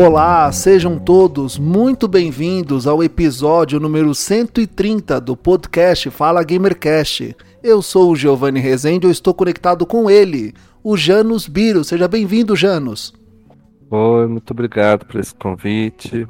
Olá, sejam todos muito bem-vindos ao episódio número 130 do podcast Fala Gamercast. Eu sou o Giovanni Rezende e eu estou conectado com ele, o Janus Biro. Seja bem-vindo, Janus. Oi, muito obrigado por esse convite.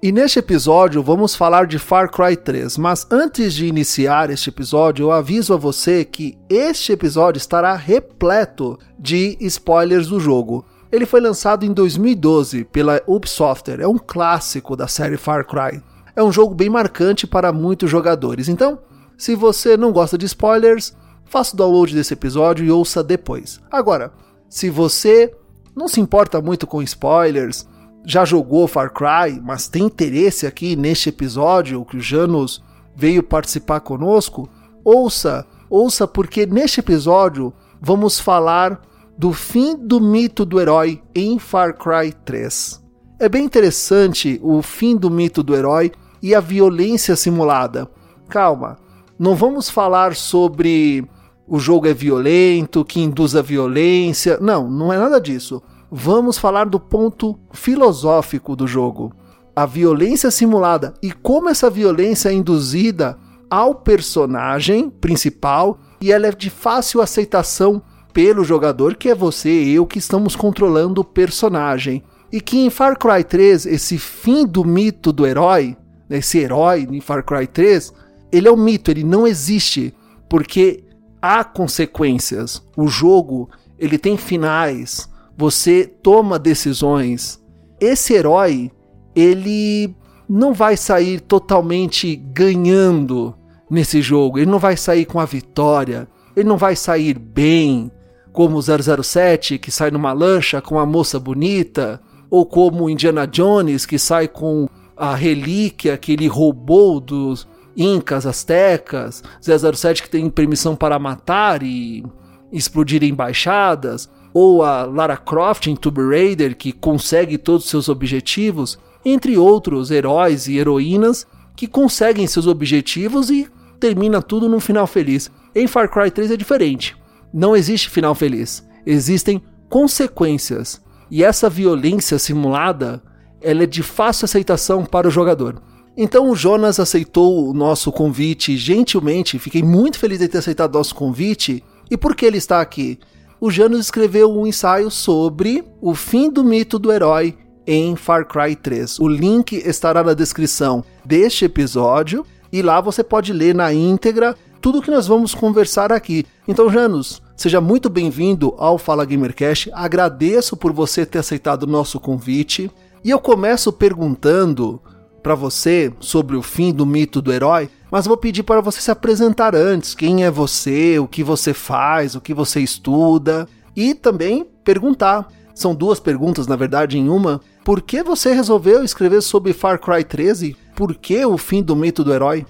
E neste episódio vamos falar de Far Cry 3, mas antes de iniciar este episódio, eu aviso a você que este episódio estará repleto de spoilers do jogo. Ele foi lançado em 2012 pela Ubisoft, é um clássico da série Far Cry. É um jogo bem marcante para muitos jogadores. Então, se você não gosta de spoilers, faça o download desse episódio e ouça depois. Agora, se você não se importa muito com spoilers, já jogou Far Cry, mas tem interesse aqui neste episódio que o Janus veio participar conosco, ouça, ouça porque neste episódio vamos falar do fim do mito do herói em Far Cry 3. É bem interessante o fim do mito do herói e a violência simulada. Calma, não vamos falar sobre o jogo é violento, que induz a violência. Não, não é nada disso. Vamos falar do ponto filosófico do jogo. A violência simulada e como essa violência é induzida ao personagem principal e ela é de fácil aceitação pelo jogador, que é você e eu que estamos controlando o personagem. E que em Far Cry 3, esse fim do mito do herói, esse herói em Far Cry 3, ele é um mito, ele não existe, porque há consequências. O jogo, ele tem finais, você toma decisões. Esse herói, ele não vai sair totalmente ganhando nesse jogo, ele não vai sair com a vitória, ele não vai sair bem, como o 007 que sai numa lancha com uma moça bonita, ou como Indiana Jones que sai com a relíquia que ele roubou dos incas, astecas, 007 que tem permissão para matar e explodir embaixadas, ou a Lara Croft em Tomb Raider que consegue todos os seus objetivos, entre outros heróis e heroínas que conseguem seus objetivos e termina tudo num final feliz. Em Far Cry 3 é diferente. Não existe final feliz. Existem consequências. E essa violência simulada, ela é de fácil aceitação para o jogador. Então o Jonas aceitou o nosso convite gentilmente, fiquei muito feliz de ter aceitado o nosso convite. E por que ele está aqui? O Jonas escreveu um ensaio sobre o fim do mito do herói em Far Cry 3. O link estará na descrição deste episódio e lá você pode ler na íntegra tudo que nós vamos conversar aqui. Então, Janus, seja muito bem-vindo ao Fala Gamercast. Agradeço por você ter aceitado o nosso convite. E eu começo perguntando para você sobre o fim do mito do herói, mas vou pedir para você se apresentar antes. Quem é você, o que você faz, o que você estuda e também perguntar. São duas perguntas, na verdade, em uma. Por que você resolveu escrever sobre Far Cry 13? Por que o fim do mito do herói?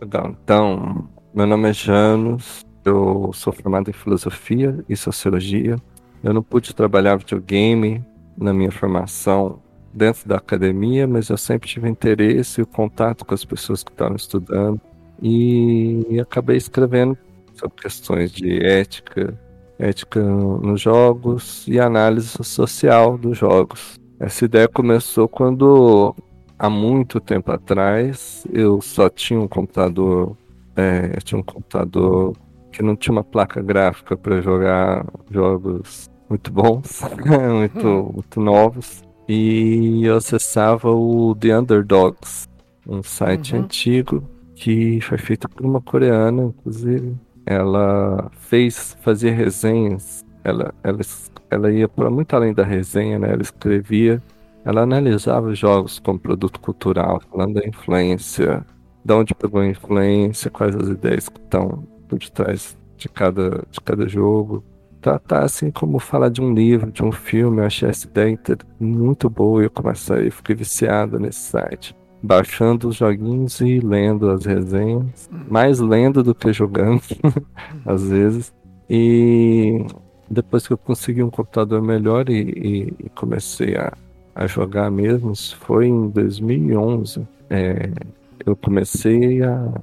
Então, meu nome é Janos, eu sou formado em filosofia e sociologia. Eu não pude trabalhar videogame na minha formação dentro da academia, mas eu sempre tive interesse e contato com as pessoas que estavam estudando e acabei escrevendo sobre questões de ética, ética nos jogos e análise social dos jogos. Essa ideia começou quando há muito tempo atrás eu só tinha um computador, é, tinha um computador que não tinha uma placa gráfica para jogar jogos muito bons, muito, hum. muito novos. E eu acessava o The Underdogs, um site uhum. antigo que foi feito por uma coreana, inclusive. Ela fez, fazia resenhas, ela, ela, ela ia para muito além da resenha, né? Ela escrevia ela analisava os jogos como produto cultural, falando da influência, de onde pegou a influência, quais as ideias que estão por detrás de cada, de cada jogo. Tá, tá assim como falar de um livro, de um filme, eu achei essa ideia muito boa e eu comecei, fiquei viciado nesse site. baixando os joguinhos e lendo as resenhas. Mais lendo do que jogando, às vezes. E depois que eu consegui um computador melhor e, e, e comecei a, a jogar mesmo, foi em 2011. É, eu comecei a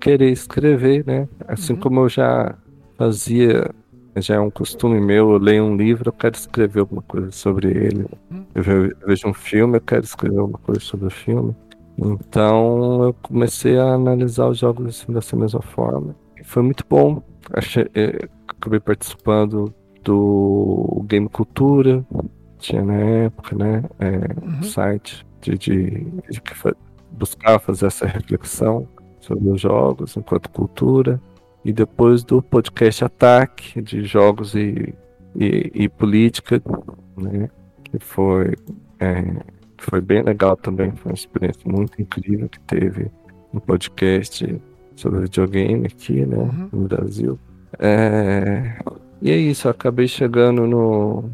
querer escrever, né? Assim uhum. como eu já fazia, já é um costume meu, eu leio um livro, eu quero escrever alguma coisa sobre ele. Uhum. Eu vejo um filme, eu quero escrever alguma coisa sobre o filme. Então eu comecei a analisar os jogos assim, dessa mesma forma. E foi muito bom. Achei, é, acabei participando do Game Cultura, tinha na época, né? É, uhum. site de, de, de, buscar fazer essa reflexão sobre os jogos enquanto cultura. E depois do podcast Ataque de Jogos e, e, e Política, né? Que foi, é, foi bem legal também, foi uma experiência muito incrível que teve um podcast sobre videogame aqui, né? Uhum. No Brasil. É, e é isso, eu acabei chegando no,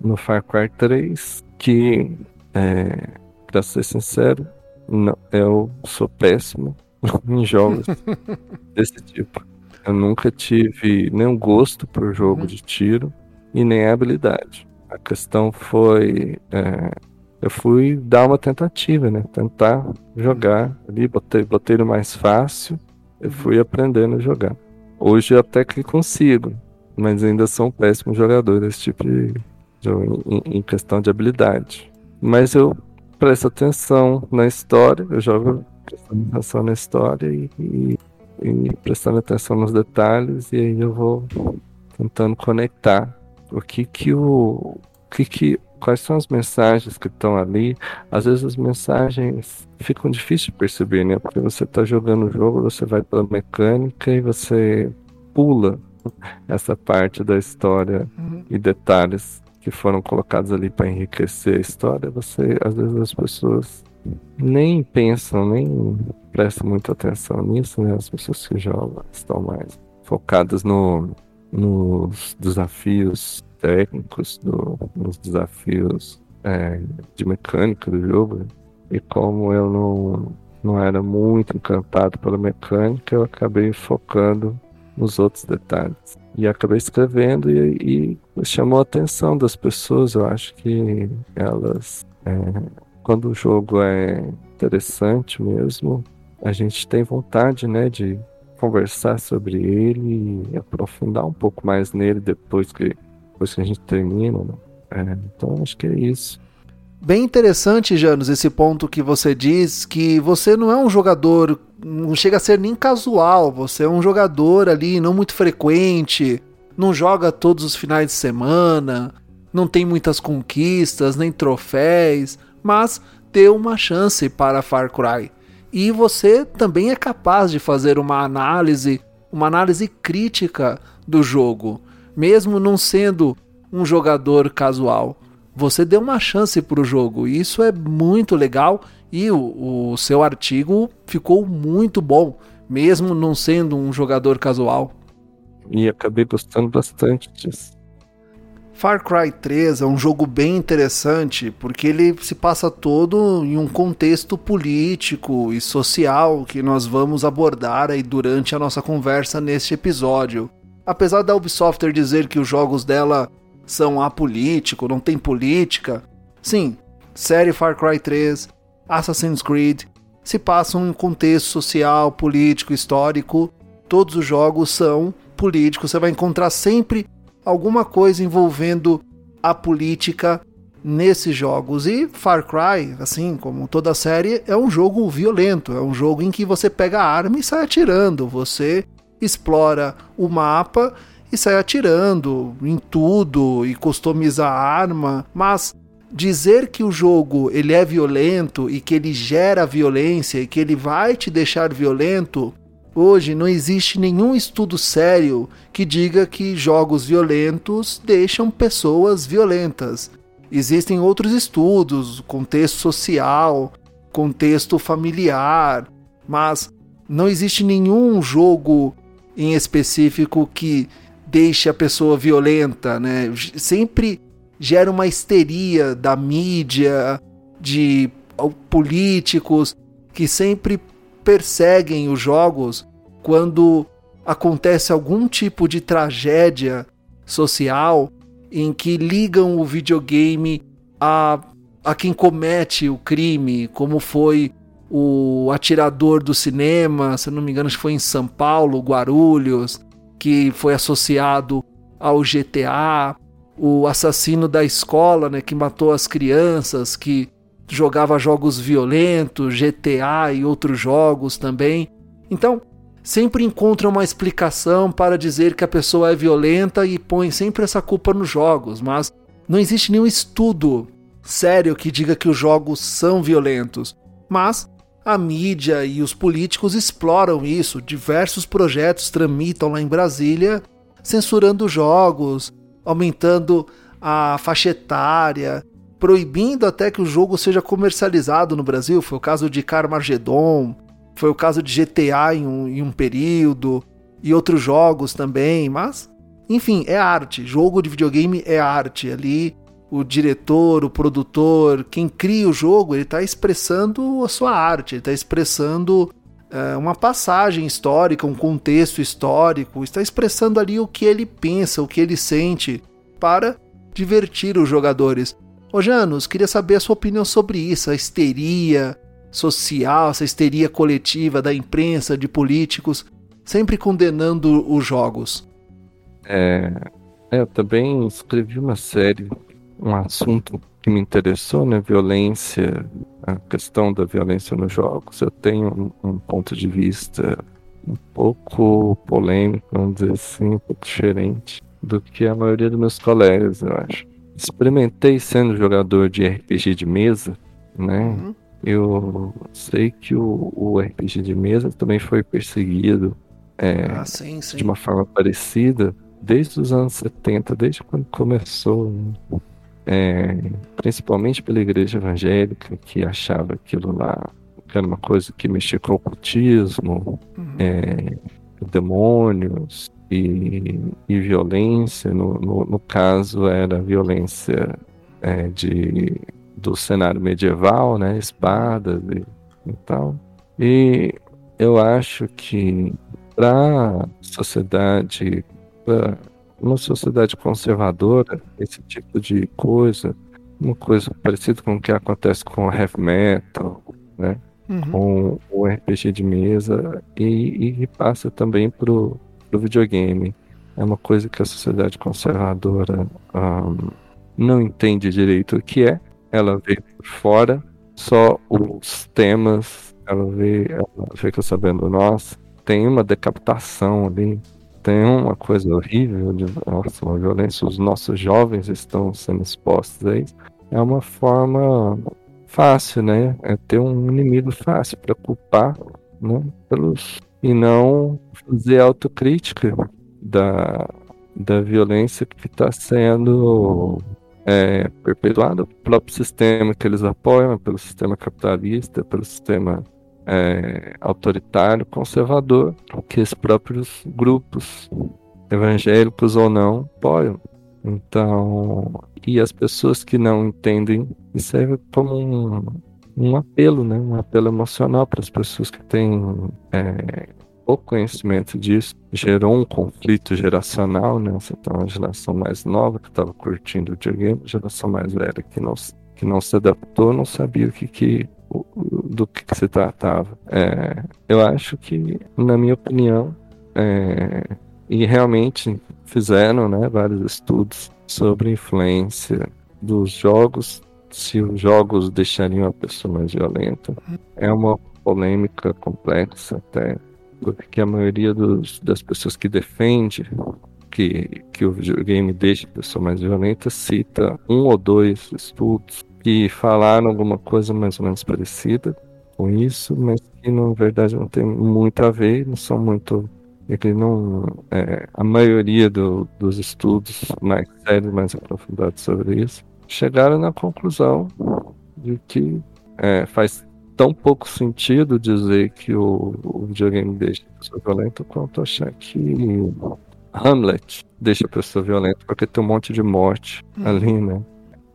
no Far Cry 3, que, é, pra ser sincero, não, eu sou péssimo em jogos desse tipo. Eu nunca tive nenhum gosto por jogo uhum. de tiro e nem habilidade. A questão foi. É, eu fui dar uma tentativa, né? Tentar jogar ali, botei, botei no mais fácil, eu fui aprendendo a jogar. Hoje até que consigo, mas ainda sou um péssimo jogador desse tipo de jogo em, em questão de habilidade. Mas eu presto atenção na história, eu jogo prestando atenção na história e, e, e prestando atenção nos detalhes, e aí eu vou tentando conectar o que que o, o que que quais são as mensagens que estão ali. Às vezes as mensagens ficam difíceis de perceber, né? Porque você está jogando o jogo, você vai pela mecânica e você pula essa parte da história uhum. e detalhes que foram colocados ali para enriquecer a história, você às vezes as pessoas nem pensam, nem prestam muita atenção nisso, né? As pessoas que jogam estão mais focadas no, nos desafios técnicos, do, nos desafios é, de mecânica do jogo. Né? E como eu não, não era muito encantado pela mecânica, eu acabei focando nos outros detalhes. E acabei escrevendo e, e chamou a atenção das pessoas. Eu acho que elas, é, quando o jogo é interessante mesmo, a gente tem vontade, né, de conversar sobre ele e aprofundar um pouco mais nele depois que, depois que a gente termina. Né? É, então acho que é isso. Bem interessante, Janus, esse ponto que você diz que você não é um jogador, não chega a ser nem casual, você é um jogador ali não muito frequente, não joga todos os finais de semana, não tem muitas conquistas, nem troféus, mas deu uma chance para Far Cry. E você também é capaz de fazer uma análise, uma análise crítica do jogo, mesmo não sendo um jogador casual você deu uma chance para o jogo. E isso é muito legal e o, o seu artigo ficou muito bom, mesmo não sendo um jogador casual. E acabei gostando bastante disso. Far Cry 3 é um jogo bem interessante porque ele se passa todo em um contexto político e social que nós vamos abordar aí durante a nossa conversa neste episódio. Apesar da Ubisoft dizer que os jogos dela são apolíticos, não tem política. Sim, série Far Cry 3, Assassin's Creed se passam em contexto social, político, histórico. Todos os jogos são políticos. Você vai encontrar sempre alguma coisa envolvendo a política nesses jogos. E Far Cry, assim como toda a série, é um jogo violento. É um jogo em que você pega a arma e sai atirando. Você explora o mapa e sai atirando em tudo e customiza a arma, mas dizer que o jogo ele é violento e que ele gera violência e que ele vai te deixar violento, hoje não existe nenhum estudo sério que diga que jogos violentos deixam pessoas violentas. Existem outros estudos, contexto social, contexto familiar, mas não existe nenhum jogo em específico que deixa a pessoa violenta, né? Sempre gera uma histeria da mídia, de políticos, que sempre perseguem os jogos quando acontece algum tipo de tragédia social em que ligam o videogame a, a quem comete o crime, como foi o atirador do cinema, se não me engano, foi em São Paulo, Guarulhos, que foi associado ao GTA, o assassino da escola, né, que matou as crianças, que jogava jogos violentos, GTA e outros jogos também. Então, sempre encontra uma explicação para dizer que a pessoa é violenta e põe sempre essa culpa nos jogos, mas não existe nenhum estudo sério que diga que os jogos são violentos. Mas a mídia e os políticos exploram isso. Diversos projetos tramitam lá em Brasília censurando jogos, aumentando a faixa etária, proibindo até que o jogo seja comercializado no Brasil. Foi o caso de Carmageddon, foi o caso de GTA em um, em um período, e outros jogos também, mas enfim, é arte. Jogo de videogame é arte. Ali o diretor, o produtor, quem cria o jogo, ele está expressando a sua arte, ele está expressando é, uma passagem histórica, um contexto histórico, está expressando ali o que ele pensa, o que ele sente, para divertir os jogadores. Ô Janos, queria saber a sua opinião sobre isso, a histeria social, essa histeria coletiva da imprensa, de políticos, sempre condenando os jogos. É, eu também escrevi uma série um assunto que me interessou, né? Violência, a questão da violência nos jogos. Eu tenho um, um ponto de vista um pouco polêmico, vamos dizer assim, um pouco diferente do que a maioria dos meus colegas, eu acho. Experimentei sendo jogador de RPG de mesa, né? Uhum. Eu sei que o, o, RPG de mesa também foi perseguido é, ah, sim, sim. de uma forma parecida desde os anos 70, desde quando começou. Né? É, principalmente pela igreja evangélica, que achava aquilo lá que era uma coisa que mexia com o ocultismo, uhum. é, demônios e, e violência. No, no, no, caso, era violência é, de, do cenário medieval, né, espadas e, e tal. E eu acho que para a sociedade, pra uma sociedade conservadora, esse tipo de coisa, uma coisa parecida com o que acontece com o heavy metal, né? Uhum. Com o RPG de mesa e, e passa também pro, pro videogame. É uma coisa que a sociedade conservadora um, não entende direito o que é. Ela vê por fora só os temas, ela vê, ela fica sabendo, nossa, tem uma decapitação ali, tem uma coisa horrível de nossa, uma violência, os nossos jovens estão sendo expostos a isso. É uma forma fácil, né? É ter um inimigo fácil para culpar, né? Pelos e não fazer autocrítica da, da violência que está sendo é, perpetuada pelo próprio sistema que eles apoiam, pelo sistema capitalista, pelo sistema é, autoritário, conservador, que os próprios grupos, evangélicos ou não, apoiam. Então, e as pessoas que não entendem, isso serve como um, um apelo, né? um apelo emocional para as pessoas que têm é, pouco conhecimento disso. Gerou um conflito geracional, né? Tem uma geração mais nova que estava curtindo o videogame, geração mais velha que não, que não se adaptou, não sabia o que, que do que, que se tratava. É, eu acho que, na minha opinião, é, e realmente fizeram né, vários estudos sobre a influência dos jogos, se os jogos deixariam a pessoa mais violenta. É uma polêmica complexa até, porque a maioria dos, das pessoas que defende que, que o videogame deixe a pessoa mais violenta cita um ou dois estudos que falaram alguma coisa mais ou menos parecida com isso, mas que na verdade não tem muito a ver, não são muito. É que não, é, a maioria do, dos estudos mais sérios, mais aprofundados sobre isso, chegaram na conclusão de que é, faz tão pouco sentido dizer que o, o videogame deixa a pessoa violenta quanto achar que Hamlet deixa a pessoa violenta porque tem um monte de morte hum. ali, né?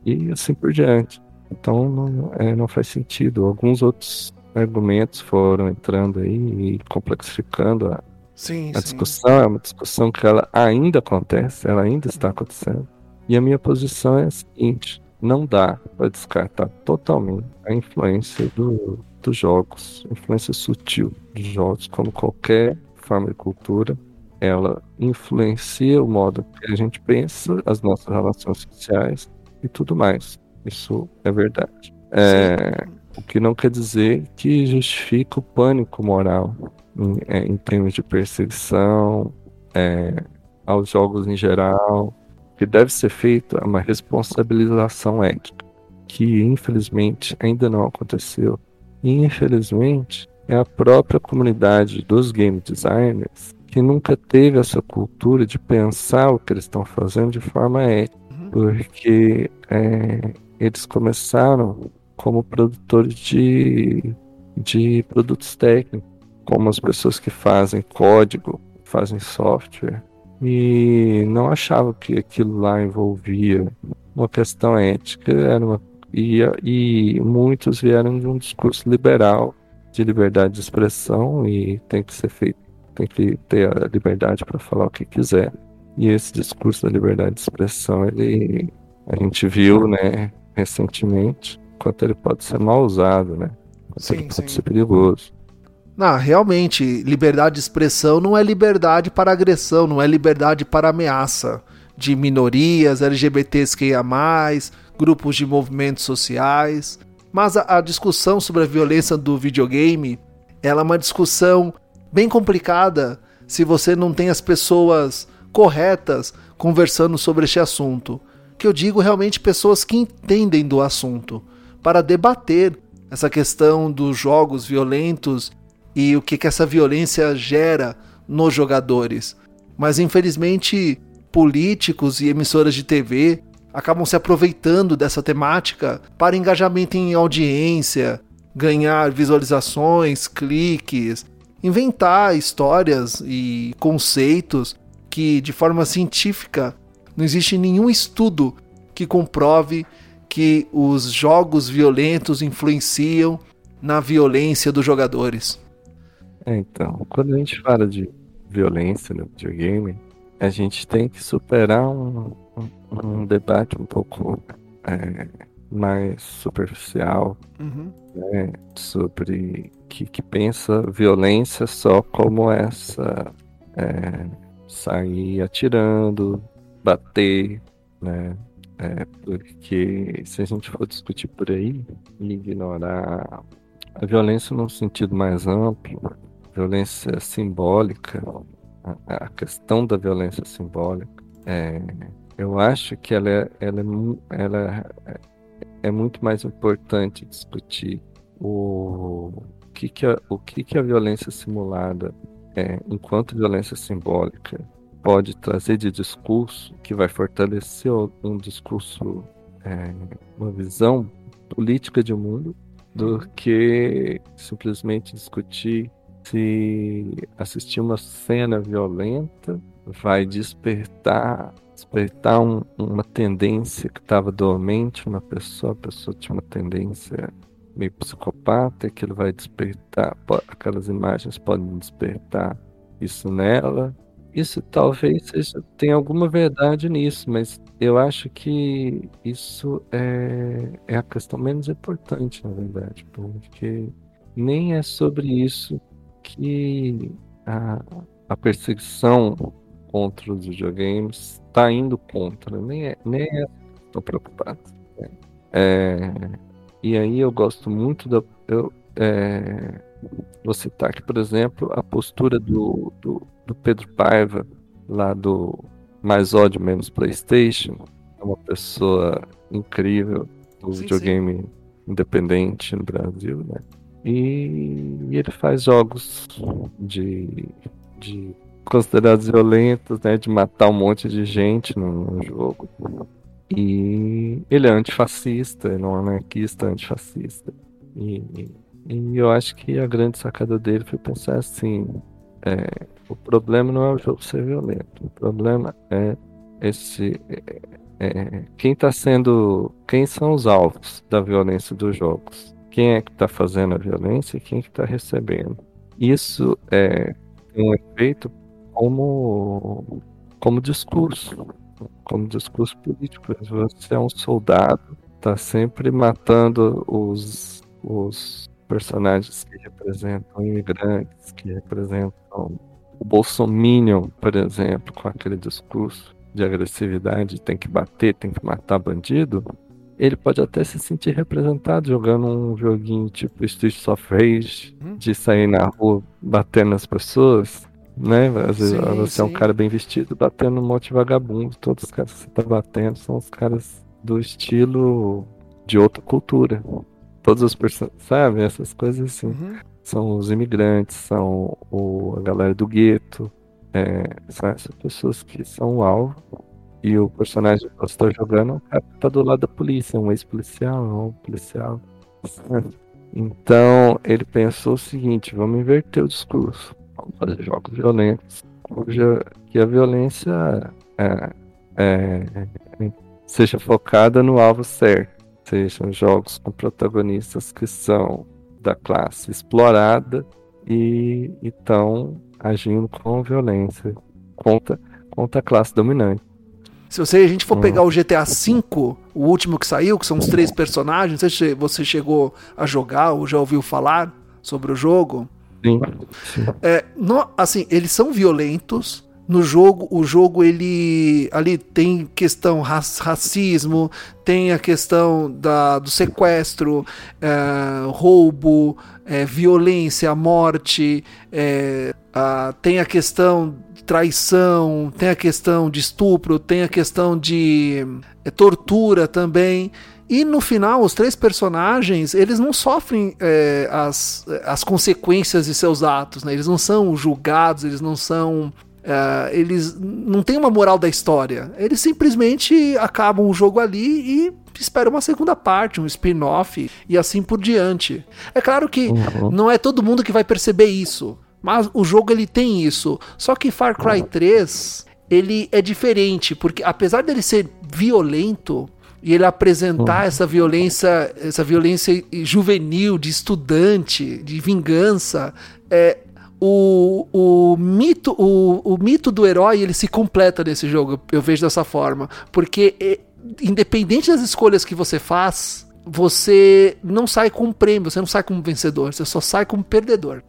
e assim por diante. Então não, é, não faz sentido. Alguns outros argumentos foram entrando aí e complexificando a, sim, a sim. discussão. É uma discussão que ela ainda acontece, ela ainda está acontecendo. E a minha posição é a seguinte: não dá para descartar totalmente a influência do, dos jogos, influência sutil dos jogos, como qualquer forma de cultura, ela influencia o modo que a gente pensa, as nossas relações sociais e tudo mais. Isso é verdade. É, o que não quer dizer que justifica o pânico moral em, é, em termos de perseguição é, aos jogos em geral. O que deve ser feito é uma responsabilização ética, que infelizmente ainda não aconteceu. E infelizmente é a própria comunidade dos game designers que nunca teve essa cultura de pensar o que eles estão fazendo de forma ética, porque é, eles começaram como produtores de, de produtos técnicos, como as pessoas que fazem código, fazem software, e não achavam que aquilo lá envolvia uma questão ética, era uma, e, e muitos vieram de um discurso liberal de liberdade de expressão e tem que ser feito, tem que ter a liberdade para falar o que quiser. E esse discurso da liberdade de expressão, ele a gente viu, né, recentemente, quanto ele pode ser mal usado, né? Quanto Sim, ele pode sim. ser perigoso. Não, realmente, liberdade de expressão não é liberdade para agressão, não é liberdade para ameaça de minorias, LGBTs que mais, grupos de movimentos sociais. Mas a, a discussão sobre a violência do videogame, ela é uma discussão bem complicada se você não tem as pessoas corretas conversando sobre este assunto. Que eu digo realmente pessoas que entendem do assunto, para debater essa questão dos jogos violentos e o que, que essa violência gera nos jogadores. Mas infelizmente, políticos e emissoras de TV acabam se aproveitando dessa temática para engajamento em audiência, ganhar visualizações, cliques, inventar histórias e conceitos que, de forma científica, não existe nenhum estudo que comprove que os jogos violentos influenciam na violência dos jogadores. É, então, quando a gente fala de violência no videogame, a gente tem que superar um, um, um debate um pouco é, mais superficial, né, sobre que, que pensa violência só como essa é, sair atirando, bater, né? É, porque se a gente for discutir por aí e ignorar a violência num sentido mais amplo, violência simbólica, a, questão da violência simbólica, é, eu acho que ela, é, ela, é, ela é, é muito mais importante discutir o, que, que, a, o que, que a violência simulada, é, enquanto violência simbólica, pode trazer de discurso que vai fortalecer um discurso, é, uma visão política de mundo, do que simplesmente discutir se assistir uma cena violenta vai despertar despertar um- uma tendência que estava dormente na pessoa, a pessoa tinha uma tendência meio psicopata, que ele vai despertar, aquelas imagens podem despertar isso nela. Isso talvez seja, tenha alguma verdade nisso, mas eu acho que isso é, é a questão menos importante, na verdade, porque nem é sobre isso que a, a perseguição contra os videogames está indo contra, nem é, nem é estou preocupado. É, e aí eu gosto muito da. Eu, é, vou citar aqui, por exemplo, a postura do, do, do Pedro Paiva, lá do Mais Ódio Menos PlayStation. É uma pessoa incrível do Sim, videogame independente no Brasil, né? E, e ele faz jogos de, de considerados violentos, né? De matar um monte de gente no, no jogo. E ele é antifascista, ele é um anarquista antifascista. E, e eu acho que a grande sacada dele foi pensar assim: é, o problema não é o jogo ser violento, o problema é esse. é- é, quem está sendo. Quem são os alvos da violência dos jogos? quem é que está fazendo a violência e quem é que está recebendo. Isso é um efeito como, como discurso, como discurso político. Você é um soldado, está sempre matando os, os personagens que representam imigrantes, que representam o Bolsominion, por exemplo, com aquele discurso de agressividade, tem que bater, tem que matar bandido, ele pode até se sentir representado jogando um joguinho tipo Streets of Rage, hum. de sair na rua batendo nas pessoas, né? Às vezes sim, você sim. é um cara bem vestido batendo um monte de vagabundo, todos os caras que você tá batendo são os caras do estilo de outra cultura. Todos os personagens, sabe? Essas coisas assim. Uhum. São os imigrantes, são o, a galera do gueto, é, são essas pessoas que são o alvo. E o personagem que você está jogando é tá do lado da polícia, um ex-policial, um policial. Então ele pensou o seguinte: vamos inverter o discurso. Vamos fazer jogos violentos, que a violência é, é, é, seja focada no alvo certo. Sejam jogos com protagonistas que são da classe explorada e estão agindo com violência contra, contra a classe dominante. Se você, a gente for pegar o GTA V, o último que saiu, que são os três personagens, você, você chegou a jogar ou já ouviu falar sobre o jogo? Sim. sim. É, no, assim, eles são violentos. No jogo, o jogo ele ali tem questão racismo, tem a questão da, do sequestro, é, roubo, é, violência, morte, é, a, tem a questão de traição, tem a questão de estupro, tem a questão de é, tortura também. E no final, os três personagens, eles não sofrem é, as, as consequências de seus atos, né? Eles não são julgados, eles não são Uh, eles não têm uma moral da história. Eles simplesmente acabam o jogo ali e esperam uma segunda parte, um spin-off e assim por diante. É claro que uhum. não é todo mundo que vai perceber isso, mas o jogo ele tem isso. Só que Far Cry 3 ele é diferente, porque apesar dele ser violento, e ele apresentar uhum. essa violência, essa violência juvenil, de estudante, de vingança, é, o, o, mito, o, o mito do herói ele se completa nesse jogo, eu vejo dessa forma. Porque, é, independente das escolhas que você faz, você não sai com um prêmio, você não sai como vencedor, você só sai como perdedor.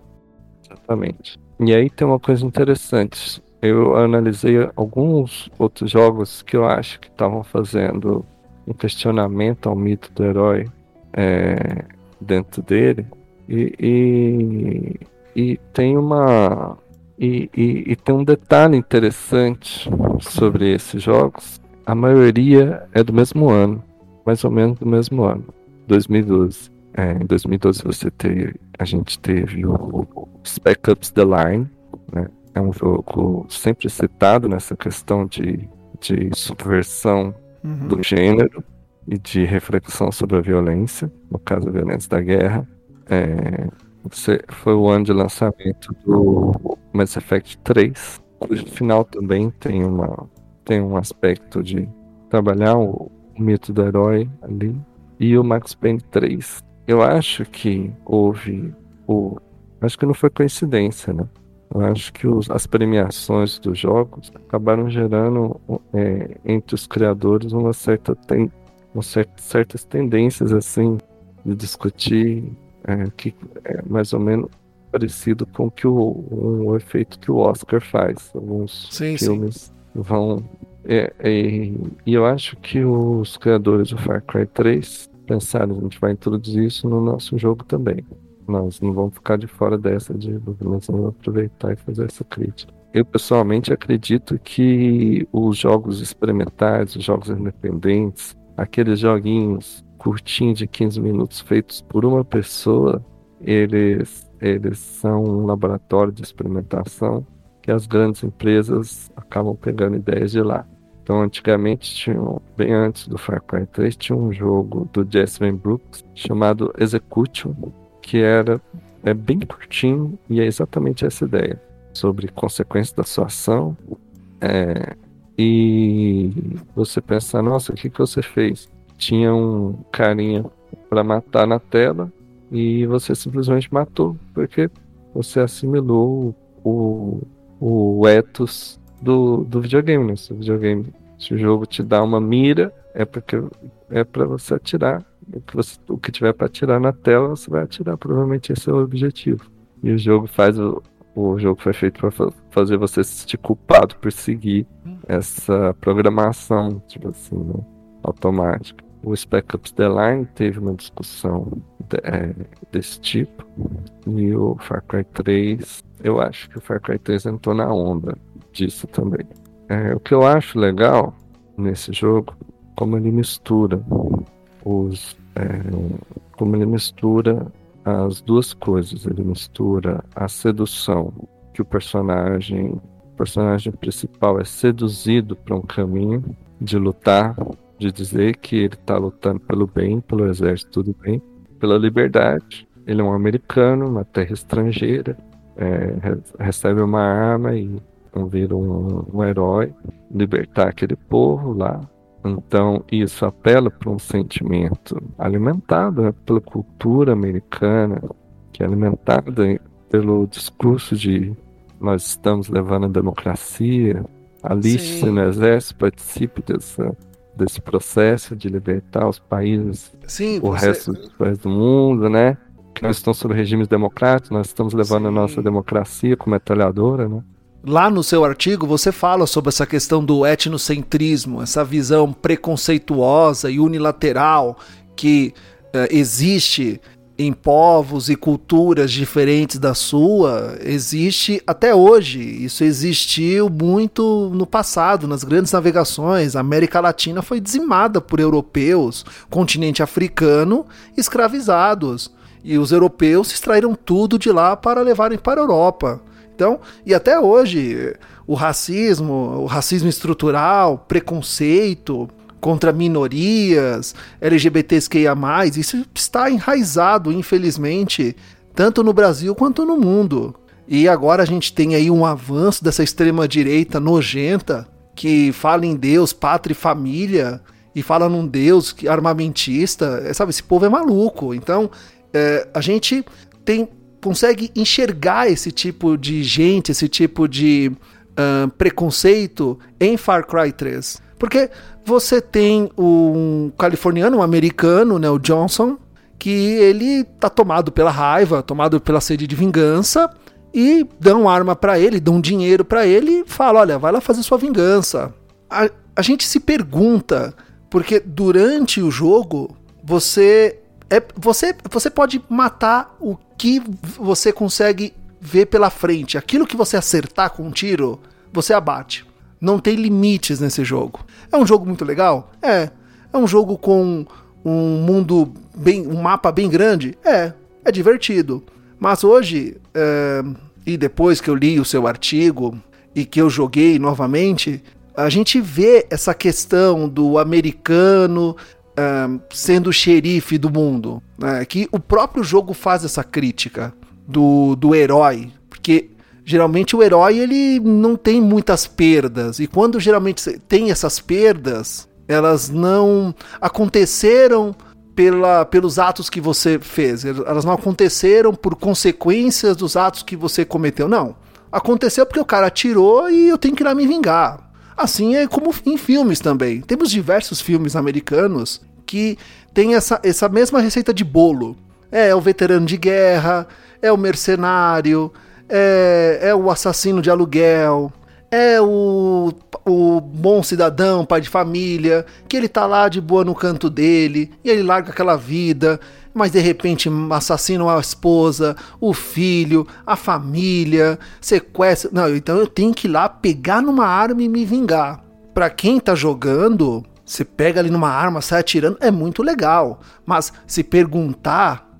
Exatamente. E aí tem uma coisa interessante. Eu analisei alguns outros jogos que eu acho que estavam fazendo um questionamento ao mito do herói é, dentro dele. E, e, e tem uma. E, e, e, tem um detalhe interessante sobre esses jogos. A maioria é do mesmo ano, mais ou menos do mesmo ano, 2012. É, em 2012 você teve, a gente teve o, o Spec Ups The Line, né? É um jogo sempre citado nessa questão de, de subversão uhum. do gênero e de reflexão sobre a violência, no caso a violência da guerra. É, foi o ano de lançamento do Mass Effect 3, cujo final também tem, uma, tem um aspecto de trabalhar o, o mito do herói ali, e o Max Payne 3. Eu acho que houve o. Acho que não foi coincidência, né? Eu acho que os, as premiações dos jogos acabaram gerando é, entre os criadores uma certa ten, uma certa, certas tendências assim de discutir é, que é mais ou menos parecido com que o, o efeito que o Oscar faz. Alguns sim, filmes sim. vão. É, é, e eu acho que os criadores do Far Cry 3 pensaram, a gente vai introduzir isso no nosso jogo também. Nós não vamos ficar de fora dessa de nós vamos aproveitar e fazer essa crítica. Eu pessoalmente acredito que os jogos experimentais, os jogos independentes, aqueles joguinhos curtinho de 15 minutos feitos por uma pessoa, eles, eles são um laboratório de experimentação que as grandes empresas acabam pegando ideias de lá. Então, antigamente, tinha, bem antes do Far Cry 3, tinha um jogo do Jasmine Brooks chamado Execution, que era é bem curtinho e é exatamente essa ideia sobre consequências da sua ação. É, e você pensa, nossa, o que, que você fez? Tinha um carinha para matar na tela e você simplesmente matou, porque você assimilou o, o ethos do, do videogame, né? Se o videogame, se o jogo te dá uma mira, é porque é para você atirar. O que, você, o que tiver para atirar na tela, você vai atirar. Provavelmente esse é o objetivo. E o jogo faz o, o jogo foi feito para fazer você se sentir culpado por seguir essa programação, tipo assim, né? automática. O Spec Ops The Line teve uma discussão de, é, desse tipo. E o Far Cry 3, eu acho que o Far Cry 3 entrou na onda disso também. É, o que eu acho legal nesse jogo, como ele mistura os. É, como ele mistura as duas coisas. Ele mistura a sedução, que o personagem, o personagem principal é seduzido para um caminho de lutar, de dizer que ele está lutando pelo bem, pelo exército do bem, pela liberdade. Ele é um americano, uma terra estrangeira, é, recebe uma arma e vira um, um herói, libertar aquele povo lá, então, isso apela para um sentimento alimentado né, pela cultura americana, que é alimentado pelo discurso de nós estamos levando a democracia, aliste-se no exército, participe dessa, desse processo de libertar os países, Sim, o você... resto dos países do mundo, né? Que nós estamos sob regimes democráticos, nós estamos levando Sim. a nossa democracia como metralhadora, né? Lá no seu artigo você fala sobre essa questão do etnocentrismo, essa visão preconceituosa e unilateral que uh, existe em povos e culturas diferentes da sua, existe até hoje. Isso existiu muito no passado, nas grandes navegações. A América Latina foi dizimada por europeus, continente africano, escravizados. E os europeus extraíram tudo de lá para levarem para a Europa. Então, e até hoje, o racismo, o racismo estrutural, preconceito contra minorias, LGBTQIA+, isso está enraizado, infelizmente, tanto no Brasil quanto no mundo. E agora a gente tem aí um avanço dessa extrema direita nojenta que fala em Deus, pátria e família e fala num Deus armamentista. É, sabe, esse povo é maluco. Então, é, a gente tem consegue enxergar esse tipo de gente, esse tipo de uh, preconceito em Far Cry 3. Porque você tem um californiano, um americano, né, o Johnson, que ele tá tomado pela raiva, tomado pela sede de vingança, e dão arma para ele, dão dinheiro para ele e fala: olha, vai lá fazer sua vingança. A, a gente se pergunta, porque durante o jogo você é, você, você pode matar o que você consegue ver pela frente. Aquilo que você acertar com um tiro, você abate. Não tem limites nesse jogo. É um jogo muito legal? É. É um jogo com um mundo bem. um mapa bem grande? É. É divertido. Mas hoje, é, e depois que eu li o seu artigo e que eu joguei novamente, a gente vê essa questão do americano uh, sendo xerife do mundo. Né? Que o próprio jogo faz essa crítica do, do herói. Porque geralmente o herói ele não tem muitas perdas. E quando geralmente tem essas perdas, elas não aconteceram pela, pelos atos que você fez. Elas não aconteceram por consequências dos atos que você cometeu. Não. Aconteceu porque o cara atirou e eu tenho que ir lá me vingar. Assim é como em filmes também. Temos diversos filmes americanos que tem essa, essa mesma receita de bolo. É, é o veterano de guerra, é o mercenário, é, é o assassino de aluguel, é o, o bom cidadão, pai de família, que ele tá lá de boa no canto dele, e ele larga aquela vida, mas de repente assassina a esposa, o filho, a família, sequestra. Não, então eu tenho que ir lá pegar numa arma e me vingar. Para quem tá jogando, você pega ali numa arma, sai atirando, é muito legal. Mas se perguntar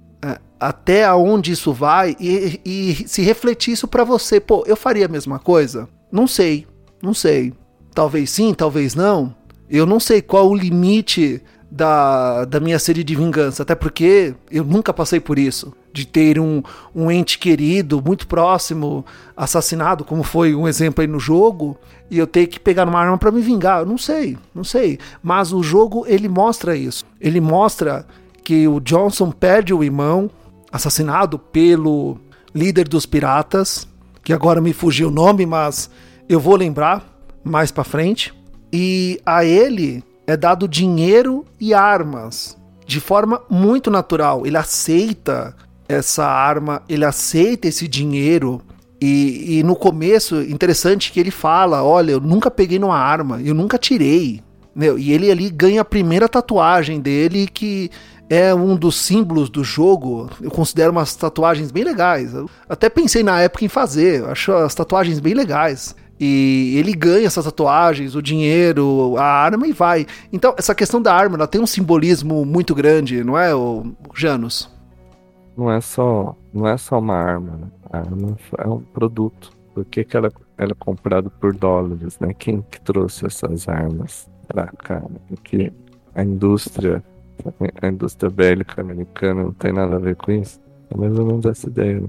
até aonde isso vai e, e se refletir isso para você, pô, eu faria a mesma coisa? Não sei, não sei. Talvez sim, talvez não. Eu não sei qual o limite da, da minha sede de vingança, até porque eu nunca passei por isso. De ter um, um ente querido, muito próximo, assassinado, como foi um exemplo aí no jogo, e eu ter que pegar uma arma para me vingar. Eu não sei, não sei. Mas o jogo, ele mostra isso. Ele mostra que o Johnson perde o irmão, assassinado pelo líder dos piratas, que agora me fugiu o nome, mas eu vou lembrar mais para frente. E a ele é dado dinheiro e armas de forma muito natural. Ele aceita essa arma, ele aceita esse dinheiro. E, e no começo, interessante que ele fala: Olha, eu nunca peguei numa arma, eu nunca tirei. Meu, e ele ali ganha a primeira tatuagem dele, que é um dos símbolos do jogo. Eu considero umas tatuagens bem legais. Eu até pensei na época em fazer, acho as tatuagens bem legais. E ele ganha essas tatuagens, o dinheiro, a arma e vai. Então, essa questão da arma, ela tem um simbolismo muito grande, não é, o Janus? Não é só, não é só uma arma, né? A arma é um produto. Por que, que ela, ela é comprada por dólares, né? Quem que trouxe essas armas pra cá? Porque a indústria, a indústria bélica americana não tem nada a ver com isso. É mais ou menos essa ideia, né?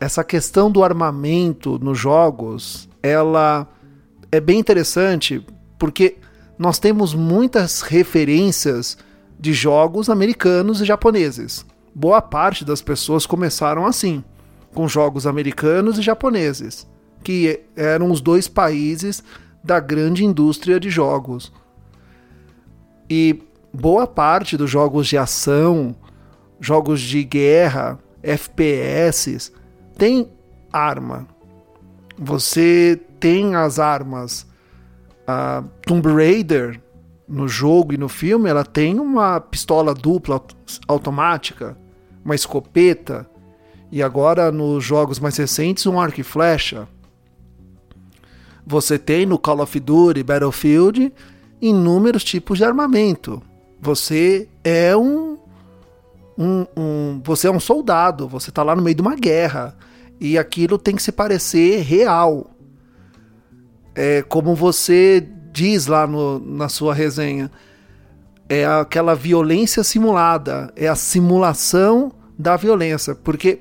Essa questão do armamento nos jogos, ela é bem interessante porque nós temos muitas referências de jogos americanos e japoneses. Boa parte das pessoas começaram assim, com jogos americanos e japoneses, que eram os dois países da grande indústria de jogos. E boa parte dos jogos de ação, jogos de guerra, FPS, tem arma. Você tem as armas. A Tomb Raider, no jogo e no filme, ela tem uma pistola dupla automática, uma escopeta, e agora nos jogos mais recentes, um arco e flecha. Você tem no Call of Duty Battlefield inúmeros tipos de armamento. Você é um, um, um você é um soldado, você está lá no meio de uma guerra e aquilo tem que se parecer real. É como você diz lá no, na sua resenha, é aquela violência simulada, é a simulação da violência, porque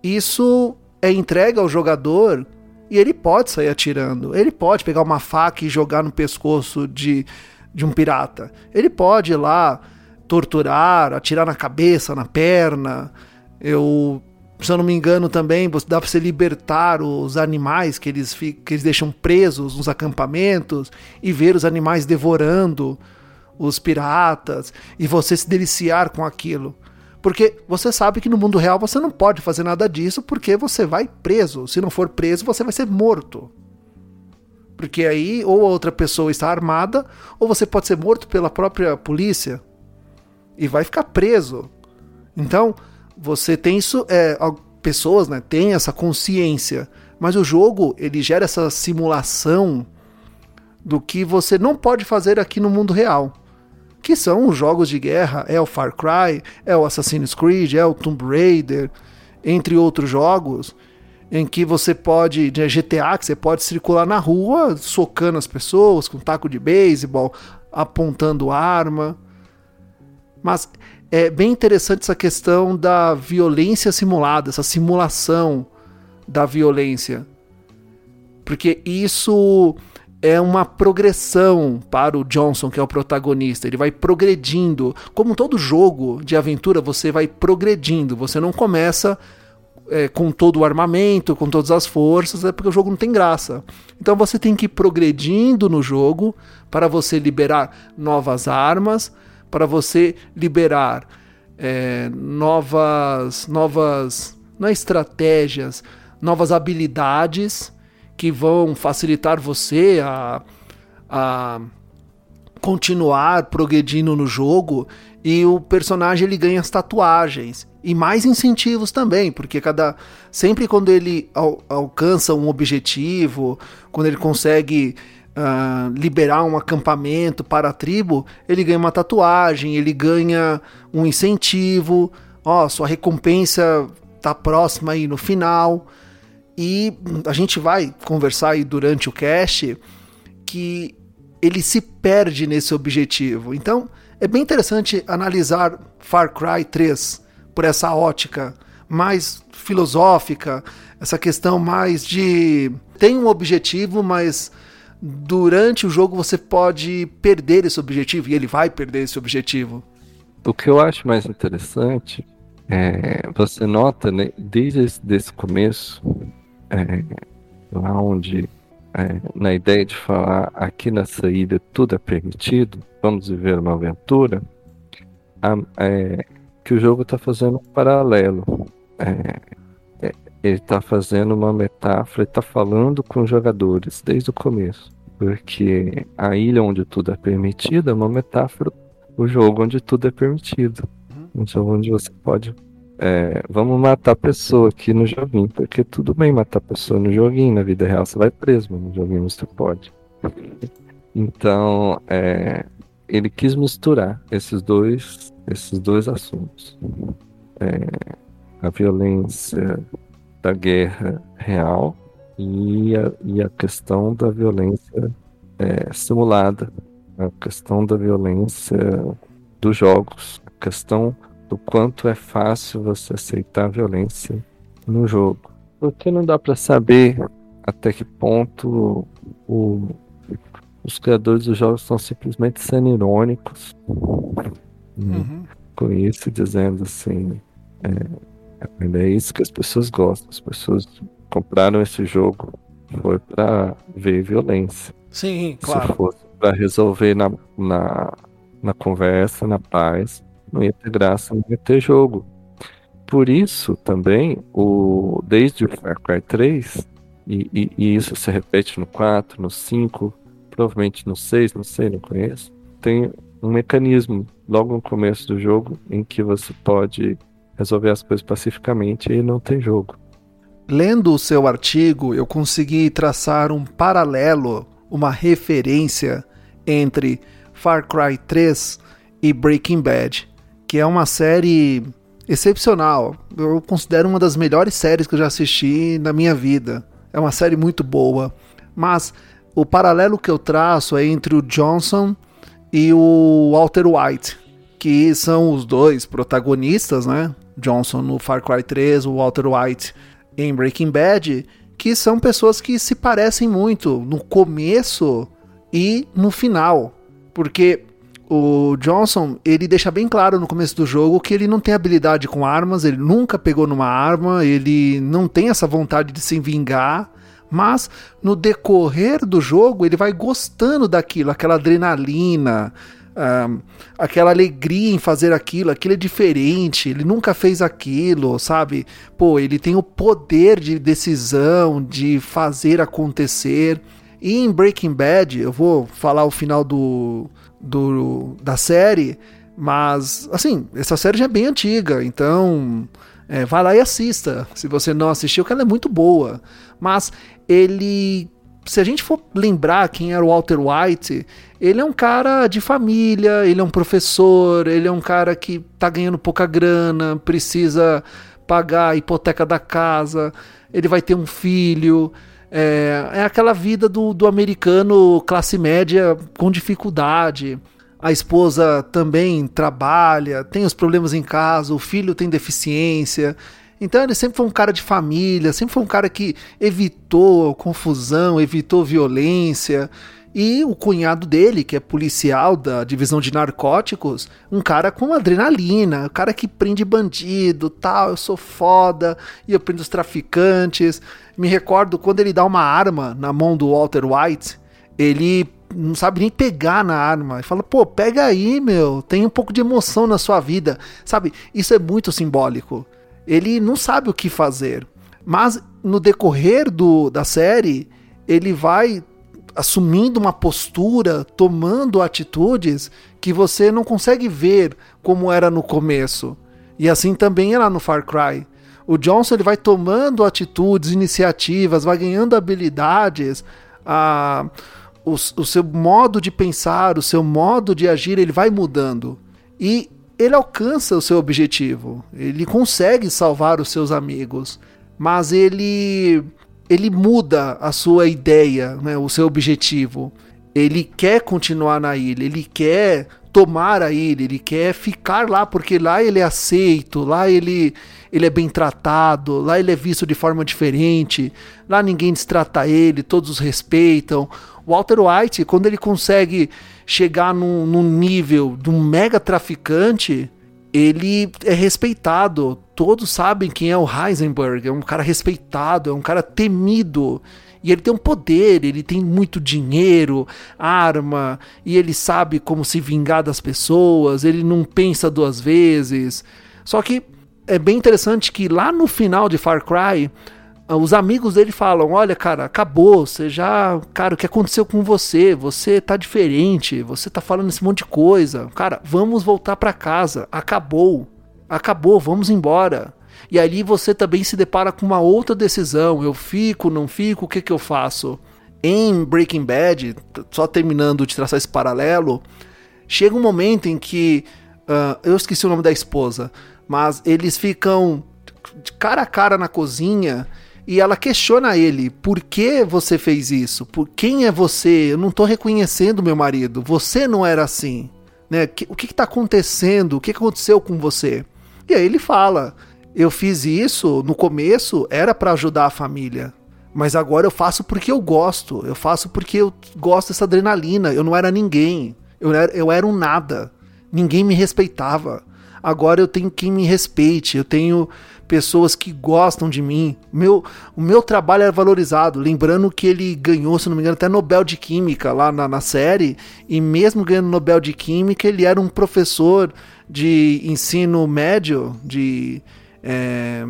isso é entregue ao jogador e ele pode sair atirando, ele pode pegar uma faca e jogar no pescoço de, de um pirata, ele pode ir lá torturar, atirar na cabeça, na perna. Eu se eu não me engano também, dá para você libertar os animais que eles, que eles deixam presos nos acampamentos e ver os animais devorando os piratas e você se deliciar com aquilo. Porque você sabe que no mundo real você não pode fazer nada disso porque você vai preso. Se não for preso, você vai ser morto. Porque aí ou outra pessoa está armada ou você pode ser morto pela própria polícia e vai ficar preso. Então, você tem isso, é, pessoas, né, têm essa consciência, mas o jogo ele gera essa simulação do que você não pode fazer aqui no mundo real. Que são os jogos de guerra, é o Far Cry, é o Assassin's Creed, é o Tomb Raider, entre outros jogos, em que você pode, de GTA, que você pode circular na rua, socando as pessoas com taco de beisebol, apontando arma. Mas é bem interessante essa questão da violência simulada, essa simulação da violência. Porque isso é uma progressão para o Johnson, que é o protagonista. Ele vai progredindo. Como todo jogo de aventura, você vai progredindo. Você não começa é, com todo o armamento, com todas as forças, é porque o jogo não tem graça. Então você tem que ir progredindo no jogo para você liberar novas armas para você liberar é, novas, novas não é estratégias, novas habilidades que vão facilitar você a, a continuar progredindo no jogo e o personagem ele ganha as tatuagens e mais incentivos também, porque cada sempre quando ele al, alcança um objetivo, quando ele consegue uh, liberar um acampamento para a tribo, ele ganha uma tatuagem, ele ganha um incentivo, ó, sua recompensa tá próxima aí no final. E a gente vai conversar aí durante o cast que ele se perde nesse objetivo. Então, é bem interessante analisar Far Cry 3 por essa ótica mais filosófica, essa questão mais de tem um objetivo, mas durante o jogo você pode perder esse objetivo e ele vai perder esse objetivo. O que eu acho mais interessante é, você nota, né, desde esse começo, é, lá onde, é, na ideia de falar aqui nessa ilha tudo é permitido, vamos viver uma aventura, a, é, que o jogo está fazendo um paralelo. É, é, ele está fazendo uma metáfora, ele está falando com os jogadores desde o começo. Porque a ilha onde tudo é permitido é uma metáfora o jogo onde tudo é permitido. Um uhum. jogo onde você pode. É, vamos matar a pessoa aqui no joguinho, porque tudo bem matar pessoa no joguinho, na vida real você vai preso, mas no joguinho você pode. Então, é, ele quis misturar esses dois, esses dois assuntos. É, a violência da guerra real e a, e a questão da violência é, simulada a questão da violência dos jogos, a questão do quanto é fácil você aceitar a violência no jogo. Porque não dá para saber até que ponto o, os criadores dos jogos estão simplesmente sendo irônicos uhum. com isso, dizendo assim: é, é isso que as pessoas gostam, as pessoas compraram esse jogo foi para ver violência. Sim, claro. Se fosse para resolver na, na, na conversa, na paz, não ia ter graça, não ia ter jogo. Por isso também, o, desde o Far Cry 3, e, e, e isso se repete no 4, no 5, provavelmente no 6, não sei, não conheço, tem um mecanismo logo no começo do jogo em que você pode resolver as coisas pacificamente e não tem jogo. Lendo o seu artigo, eu consegui traçar um paralelo uma referência entre Far Cry 3 e Breaking Bad, que é uma série excepcional. Eu considero uma das melhores séries que eu já assisti na minha vida. É uma série muito boa, mas o paralelo que eu traço é entre o Johnson e o Walter White, que são os dois protagonistas, né? Johnson no Far Cry 3, o Walter White em Breaking Bad, que são pessoas que se parecem muito no começo e no final, porque o Johnson ele deixa bem claro no começo do jogo que ele não tem habilidade com armas, ele nunca pegou numa arma, ele não tem essa vontade de se vingar, mas no decorrer do jogo ele vai gostando daquilo, aquela adrenalina, uh, aquela alegria em fazer aquilo, aquilo é diferente, ele nunca fez aquilo, sabe? Pô, ele tem o poder de decisão, de fazer acontecer. E em Breaking Bad, eu vou falar o final do, do da série, mas assim, essa série já é bem antiga, então é, vai lá e assista. Se você não assistiu, que ela é muito boa. Mas ele se a gente for lembrar quem era o Walter White, ele é um cara de família, ele é um professor, ele é um cara que tá ganhando pouca grana, precisa pagar a hipoteca da casa, ele vai ter um filho. É, é aquela vida do, do americano classe média com dificuldade. A esposa também trabalha, tem os problemas em casa, o filho tem deficiência. Então ele sempre foi um cara de família, sempre foi um cara que evitou confusão, evitou violência. E o cunhado dele, que é policial da divisão de narcóticos, um cara com adrenalina, um cara que prende bandido, tal, eu sou foda, e eu prendo os traficantes. Me recordo quando ele dá uma arma na mão do Walter White, ele não sabe nem pegar na arma. Ele fala, pô, pega aí, meu, tem um pouco de emoção na sua vida. Sabe, isso é muito simbólico ele não sabe o que fazer. Mas no decorrer do, da série, ele vai assumindo uma postura, tomando atitudes que você não consegue ver como era no começo. E assim também é lá no Far Cry. O Johnson ele vai tomando atitudes, iniciativas, vai ganhando habilidades, a, o, o seu modo de pensar, o seu modo de agir, ele vai mudando. E ele alcança o seu objetivo, ele consegue salvar os seus amigos, mas ele ele muda a sua ideia, né, o seu objetivo. Ele quer continuar na ilha, ele quer tomar a ilha, ele quer ficar lá porque lá ele é aceito, lá ele ele é bem tratado, lá ele é visto de forma diferente, lá ninguém destrata ele, todos os respeitam. Walter White, quando ele consegue chegar num, num nível de um mega traficante, ele é respeitado. Todos sabem quem é o Heisenberg. É um cara respeitado, é um cara temido. E ele tem um poder, ele tem muito dinheiro, arma, e ele sabe como se vingar das pessoas, ele não pensa duas vezes. Só que é bem interessante que lá no final de Far Cry, os amigos dele falam: Olha, cara, acabou. Você já. Cara, o que aconteceu com você? Você tá diferente. Você tá falando esse monte de coisa. Cara, vamos voltar para casa. Acabou. Acabou, vamos embora. E ali você também se depara com uma outra decisão. Eu fico, não fico, o que, que eu faço? Em Breaking Bad, só terminando de traçar esse paralelo, chega um momento em que. Uh, eu esqueci o nome da esposa, mas eles ficam de cara a cara na cozinha e ela questiona ele: por que você fez isso? Por quem é você? Eu não estou reconhecendo meu marido. Você não era assim. Né? O que está acontecendo? O que aconteceu com você? E aí ele fala: eu fiz isso no começo, era para ajudar a família. Mas agora eu faço porque eu gosto. Eu faço porque eu gosto dessa adrenalina. Eu não era ninguém. Eu era, eu era um nada. Ninguém me respeitava. Agora eu tenho quem me respeite. Eu tenho pessoas que gostam de mim. Meu, o meu trabalho é valorizado. Lembrando que ele ganhou, se não me engano, até Nobel de Química lá na, na série. E mesmo ganhando Nobel de Química, ele era um professor de ensino médio, de. É,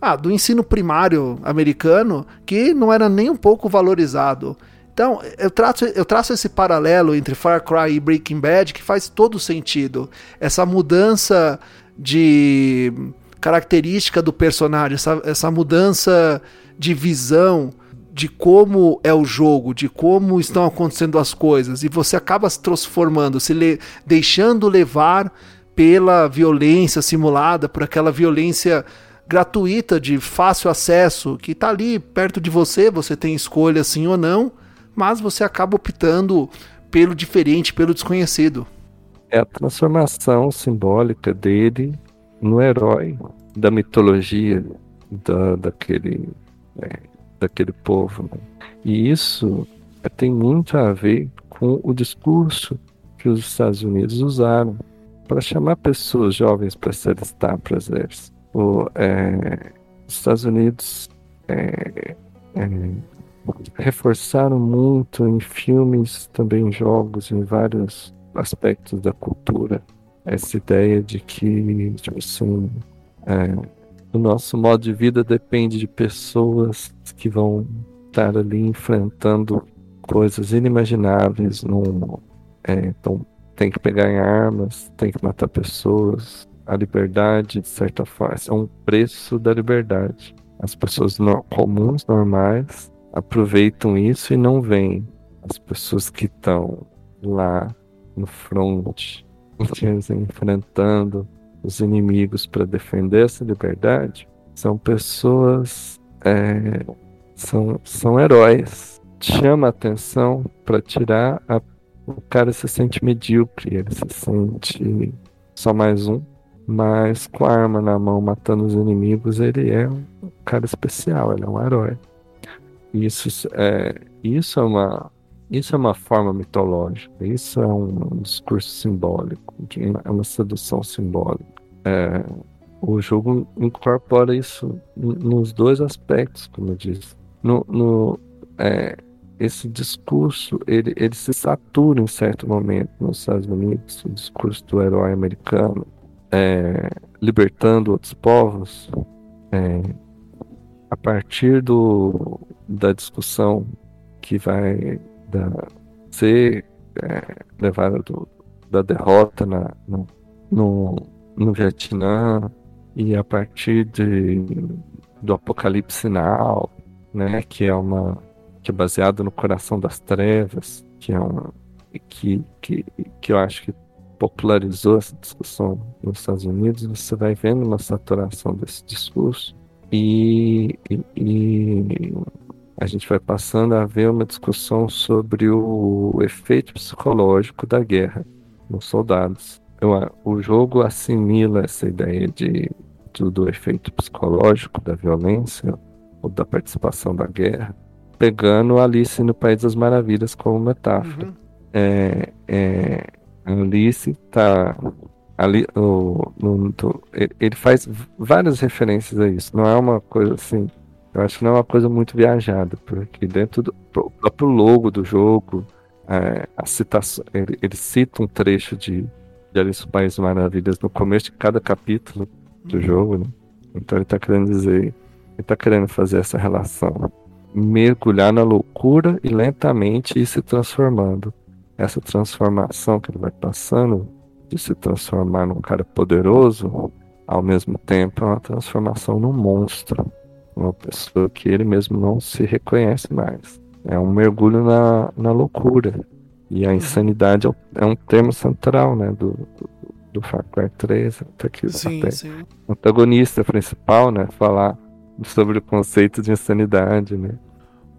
ah, do ensino primário americano, que não era nem um pouco valorizado. Então, eu traço, eu traço esse paralelo entre Far Cry e Breaking Bad que faz todo sentido. Essa mudança de característica do personagem, essa, essa mudança de visão de como é o jogo, de como estão acontecendo as coisas, e você acaba se transformando, se le deixando levar pela violência simulada, por aquela violência gratuita de fácil acesso, que está ali perto de você, você tem escolha sim ou não, mas você acaba optando pelo diferente, pelo desconhecido. É a transformação simbólica dele no herói da mitologia da, daquele, é, daquele povo. Né? E isso é, tem muito a ver com o discurso que os Estados Unidos usaram para chamar pessoas jovens para se alistar para o exército. É, os Estados Unidos é, é, reforçaram muito em filmes, também em jogos, em vários aspectos da cultura, essa ideia de que, tipo assim, é, o nosso modo de vida depende de pessoas que vão estar ali enfrentando coisas inimagináveis. É, então, tem que pegar em armas, tem que matar pessoas. A liberdade, de certa forma, é um preço da liberdade. As pessoas no, comuns, normais, aproveitam isso e não veem as pessoas que estão lá no front, enfrentando os inimigos para defender essa liberdade são pessoas é, são, são heróis. Chama a atenção para tirar a, o cara se sente medíocre ele se sente só mais um. Mas com a arma na mão matando os inimigos ele é um cara especial ele é um herói. Isso é isso é uma isso é uma forma mitológica, isso é um discurso simbólico, é uma sedução simbólica. É, o jogo incorpora isso nos dois aspectos, como eu disse. No, no é, esse discurso ele, ele se satura em certo momento nos Estados Unidos, o discurso do herói americano, é, libertando outros povos, é, a partir do, da discussão que vai da, ser é, levada do, da derrota na, no, no, no Vietnã e a partir de, do Apocalipse Sinal, né, que é uma que é baseado no Coração das Trevas, que é uma que, que, que eu acho que popularizou essa discussão nos Estados Unidos, você vai vendo uma saturação desse discurso e, e, e a gente vai passando a ver uma discussão sobre o efeito psicológico da guerra nos soldados. Então, o jogo assimila essa ideia de, do, do efeito psicológico da violência ou da participação da guerra, pegando Alice no País das Maravilhas como metáfora. Uhum. É, é, Alice está ali o, no, ele faz várias referências a isso. Não é uma coisa assim. Eu acho que não é uma coisa muito viajada, porque dentro do próprio logo do jogo, é, a citação, ele, ele, cita um trecho de, de Alice no País Maravilhas no começo de cada capítulo do uhum. jogo, né? Então ele está querendo dizer, ele está querendo fazer essa relação, mergulhar na loucura e lentamente ir se transformando. Essa transformação que ele vai passando de se transformar num cara poderoso, ao mesmo tempo é uma transformação num monstro, uma pessoa que ele mesmo não se reconhece mais. É um mergulho na, na loucura. E a insanidade é, é um termo central né, do, do, do Far Cry 3. Até que sim, até sim. o antagonista principal, né? Falar sobre o conceito de insanidade, né?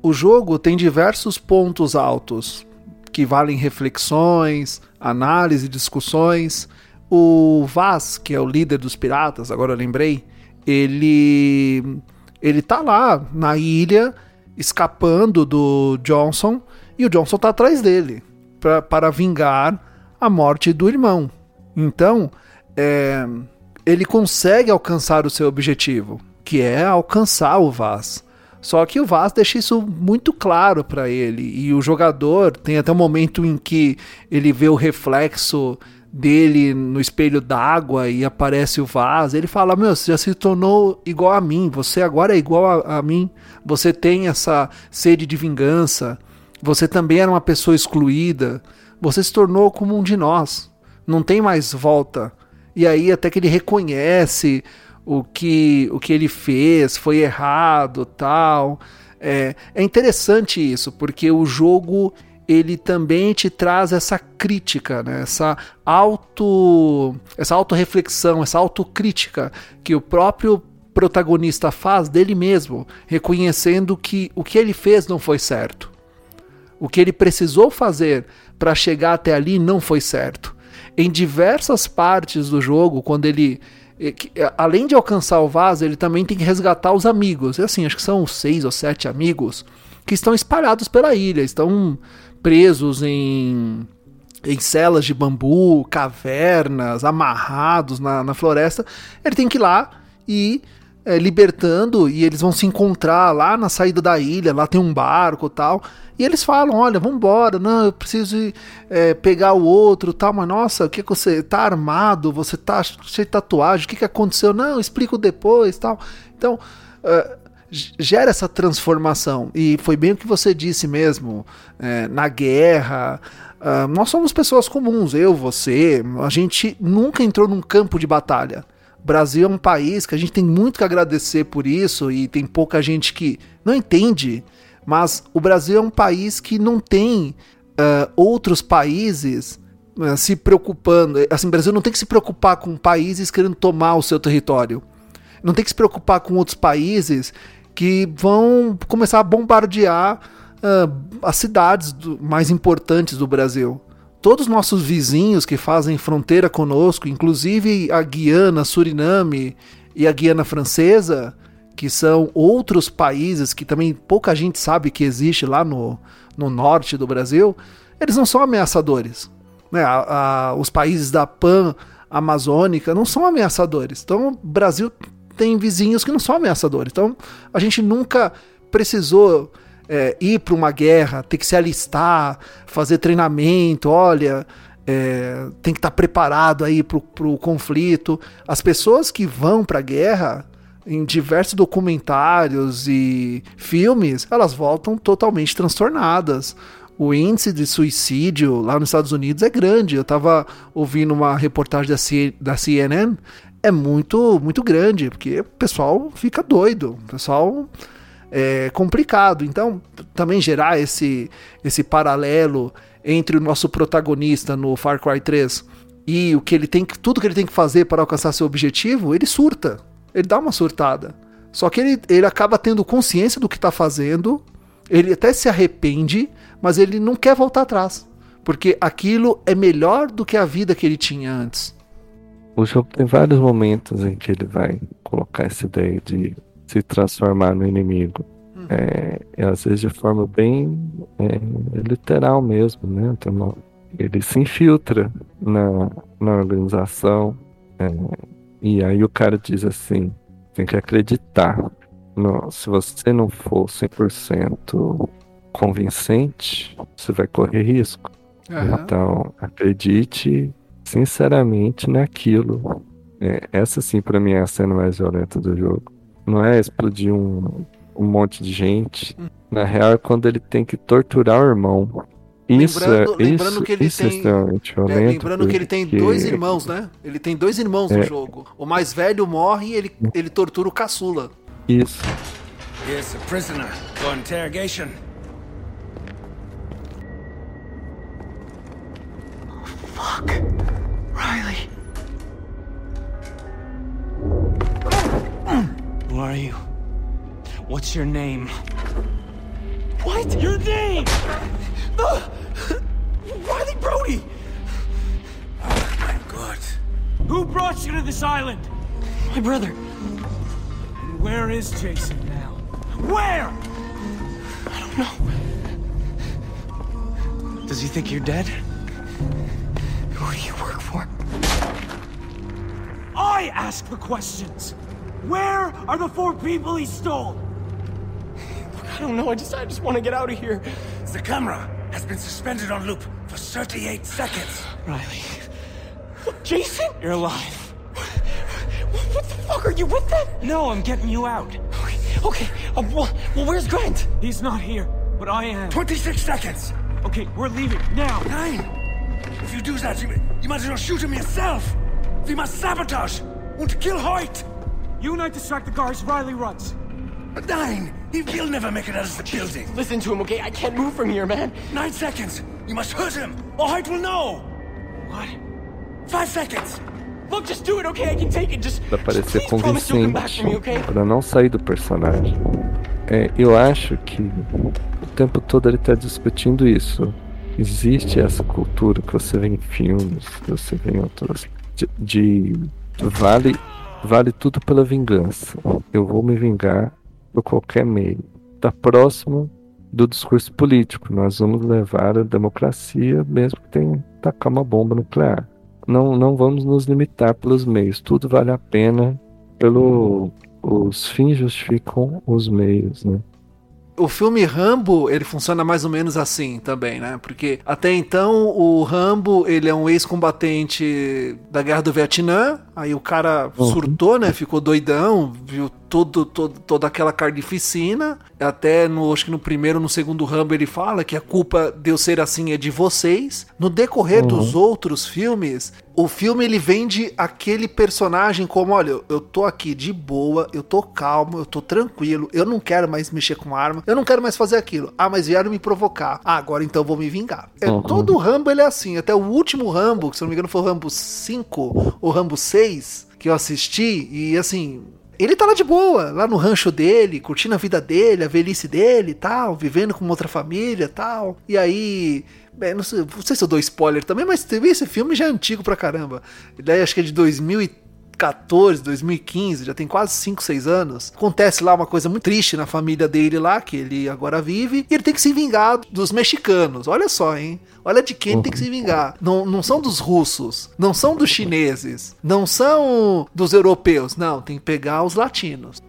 O jogo tem diversos pontos altos que valem reflexões, análise, discussões. O Vaz, que é o líder dos piratas, agora eu lembrei, ele ele tá lá na ilha escapando do Johnson e o Johnson tá atrás dele pra, para vingar a morte do irmão. Então, é, ele consegue alcançar o seu objetivo, que é alcançar o Vaz. Só que o Vaz deixa isso muito claro para ele. E o jogador tem até um momento em que ele vê o reflexo dele no espelho d'água e aparece o Vaz. Ele fala: Meu, você já se tornou igual a mim. Você agora é igual a, a mim. Você tem essa sede de vingança. Você também era uma pessoa excluída. Você se tornou como um de nós. Não tem mais volta. E aí, até que ele reconhece o que, o que ele fez foi errado, tal. É, é interessante isso, porque o jogo ele também te traz essa crítica, né? essa auto essa autorreflexão, essa autocrítica que o próprio protagonista faz dele mesmo, reconhecendo que o que ele fez não foi certo. O que ele precisou fazer para chegar até ali não foi certo. Em diversas partes do jogo, quando ele é, além de alcançar o vaso, ele também tem que resgatar os amigos. Assim, acho que são seis ou sete amigos que estão espalhados pela ilha, estão presos em, em celas de bambu, cavernas, amarrados na, na floresta. Ele tem que ir lá e é, libertando e eles vão se encontrar lá na saída da ilha, lá tem um barco tal. E eles falam: Olha, vambora, não, eu preciso ir, é, pegar o outro tal, mas nossa, o que, que você tá armado? Você tá cheio de tatuagem, o que, que aconteceu? Não, explico depois tal. Então. Uh, gera essa transformação e foi bem o que você disse mesmo é, na guerra uh, nós somos pessoas comuns eu você a gente nunca entrou num campo de batalha Brasil é um país que a gente tem muito que agradecer por isso e tem pouca gente que não entende, mas o Brasil é um país que não tem uh, outros países uh, se preocupando. Assim, o Brasil não tem que se preocupar com países querendo tomar o seu território. Não tem que se preocupar com outros países que vão começar a bombardear uh, as cidades do, mais importantes do Brasil todos os nossos vizinhos que fazem fronteira conosco, inclusive a Guiana, Suriname e a Guiana Francesa, que são outros países que também pouca gente sabe que existe lá no, no norte do Brasil, eles não são ameaçadores. Né? A, a, os países da Pan Amazônica não são ameaçadores. Então, o Brasil tem vizinhos que não são ameaçadores. Então, a gente nunca precisou é, ir para uma guerra, ter que se alistar, fazer treinamento, olha, é, tem que estar tá preparado aí para o conflito. As pessoas que vão para a guerra, em diversos documentários e filmes, elas voltam totalmente transtornadas. O índice de suicídio lá nos Estados Unidos é grande. Eu estava ouvindo uma reportagem da, C da CNN, é muito, muito grande, porque o pessoal fica doido. O pessoal é complicado. Então, também gerar esse, esse paralelo entre o nosso protagonista no Far Cry 3 e o que ele tem tudo que ele tem que fazer para alcançar seu objetivo, ele surta. Ele dá uma surtada. Só que ele, ele acaba tendo consciência do que está fazendo, ele até se arrepende, mas ele não quer voltar atrás. Porque aquilo é melhor do que a vida que ele tinha antes. O jogo tem vários momentos em que ele vai colocar essa ideia de se transformar no inimigo. Uhum. É, e às vezes de forma bem é, literal mesmo, né? Tem uma, ele se infiltra na, na organização. É, e aí o cara diz assim: tem que acreditar. No, se você não for 100% convincente, você vai correr risco. Uhum. Então, acredite sinceramente naquilo. É, essa sim, para mim, é a cena mais violenta do jogo. Não é explodir um, um monte de gente. Na real, é quando ele tem que torturar o irmão. Isso, lembrando, é, lembrando isso, que ele isso é tem, é extremamente violento. É, lembrando que ele tem dois irmãos, né? Ele tem dois irmãos é, no jogo. O mais velho morre e ele, ele tortura o caçula. Isso. Yes, a prisoner for interrogation. Are you? What's your name? What? Your name! The... Riley Brody! Oh my god. Who brought you to this island? My brother. Where is Jason now? Where? I don't know. Does he think you're dead? Who do you work for? I ask the questions. Where are the four people he stole? I don't know. I just, I just want to get out of here. The camera has been suspended on loop for 38 seconds. Riley. Jason? You're alive. What the fuck? Are you with them? No, I'm getting you out. Okay, okay. Uh, well, well, where's Grant? He's not here, but I am. 26 seconds. Okay, we're leaving now. Nine. If you do that, you, you might as well shoot him yourself. We must sabotage. Want to kill Hoyt. You and I distract the guards, Riley runs. Nine! He'll never make it out of the building. Listen to him, okay? I can't move from here, man. Nine seconds! You must hurt him, or Hoyt will know! What? Five seconds! Look, just do it, okay? I can take it. Just, pra parecer convincente, me, okay? para não sair do personagem. É, eu acho que o tempo todo ele tá discutindo isso. existe essa cultura que você vê em filmes, que você vê em outras, de, de vale, vale tudo pela vingança. Eu vou me vingar por qualquer meio. Está próximo do discurso político. Nós vamos levar a democracia, mesmo que tenha que tacar uma bomba nuclear. Não, não vamos nos limitar pelos meios. Tudo vale a pena pelo os fins justificam os meios, né? o filme Rambo, ele funciona mais ou menos assim também, né? Porque até então o Rambo, ele é um ex-combatente da Guerra do Vietnã, aí o cara uhum. surtou, né? Ficou doidão, viu todo, todo, toda aquela carnificina. Até no, acho que no primeiro no segundo Rambo ele fala que a culpa de eu ser assim é de vocês. No decorrer uhum. dos outros filmes, o filme ele vende aquele personagem como, olha, eu tô aqui de boa, eu tô calmo, eu tô tranquilo, eu não quero mais mexer com arma, eu não quero mais fazer aquilo. Ah, mas vieram me provocar. Ah, agora então vou me vingar. É, uhum. Todo Rambo ele é assim, até o último Rambo, que se não me engano foi o Rambo 5 ou Rambo 6, que eu assisti, e assim, ele tá lá de boa, lá no rancho dele, curtindo a vida dele, a velhice dele e tal, vivendo com outra família e tal. E aí. Bem, não, sei, não sei se eu dou spoiler também, mas esse filme já é antigo pra caramba. Ele acho que é de 2003. 2014, 2015, já tem quase 5, 6 anos. Acontece lá uma coisa muito triste na família dele lá, que ele agora vive, e ele tem que se vingar dos mexicanos. Olha só, hein? Olha de quem uhum. tem que se vingar. Não, não são dos russos, não são dos chineses, não são dos europeus, não, tem que pegar os latinos.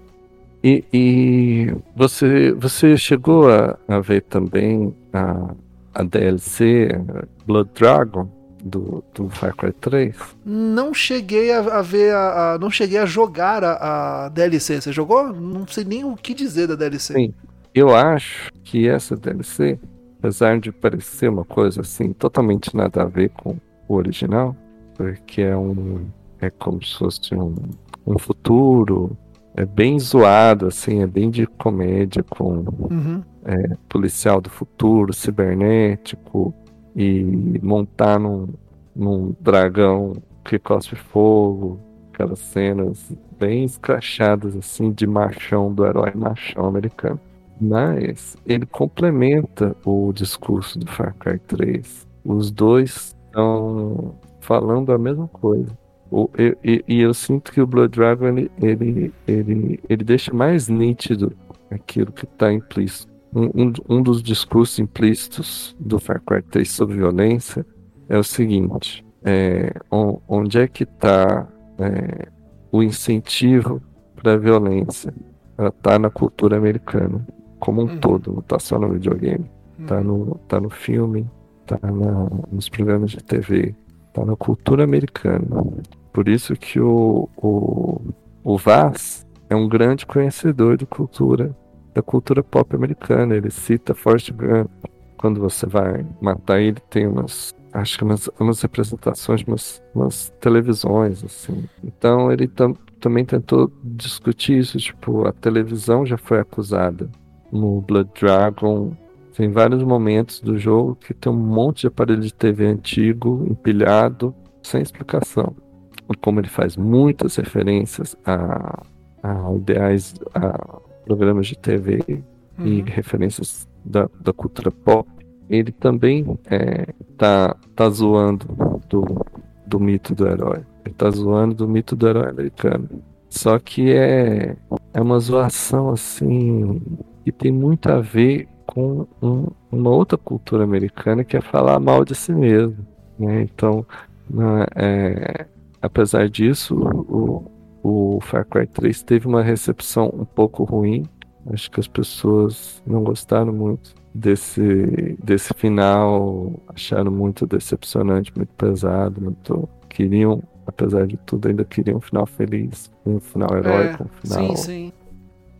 E, e você, você chegou a, a ver também a, a DLC Blood Dragon? Do, do Far Cry 3? Não cheguei a, a ver, a, a, não cheguei a jogar a, a, DLC. Você jogou? Não sei nem o que dizer da DLC. Sim, eu acho que essa DLC, apesar de parecer uma coisa assim, totalmente nada a ver com o original, porque é um. É como se fosse um, um futuro é bem zoado, assim, é bem de comédia com uhum. é, policial do futuro, cibernético, e montar num, num dragão que cospe fogo, aquelas cenas bem escrachadas assim de machão do herói machão americano. Mas ele complementa o discurso do Far Cry 3. Os dois estão falando a mesma coisa. O, e, e, eu sinto que o Blood Dragon ele, ele, ele, ele deixa mais nítido aquilo que está implícito um, um, dos discursos implícitos do Far Cry 3 sobre violência é o seguinte: é, onde é que está é, o incentivo para a violência? Ela está na cultura americana como um uhum. todo, não está só no videogame. Está uhum. no, tá no filme, está nos programas de TV, está na cultura americana. Por isso que o, o, o Vaz é um grande conhecedor de cultura, da cultura pop americana. Ele cita Forrest Gump. Quando você vai matar ele, tem umas acho que umas, umas representações, umas, umas televisões, assim. Então ele tam, também tentou discutir isso, tipo, a televisão já foi acusada no Blood Dragon. Tem vários momentos do jogo que tem um monte de aparelho de TV antigo empilhado sem explicação. Como ele faz muitas referências a, a ideais, a programas de TV uhum. e referências da, da cultura pop ele também é, tá, tá zoando do, do mito do herói. Ele tá zoando do mito do herói americano. Só que é, é uma zoação assim que tem muito a ver com um, uma outra cultura americana que é falar mal de si mesmo. Né? Então, é, apesar disso, o, o Far Cry 3 teve uma recepção um pouco ruim. Acho que as pessoas não gostaram muito desse, desse final acharam muito decepcionante, muito pesado, muito queriam, apesar de tudo, ainda queriam um final feliz, um final heróico, é, um final. Sim, sim.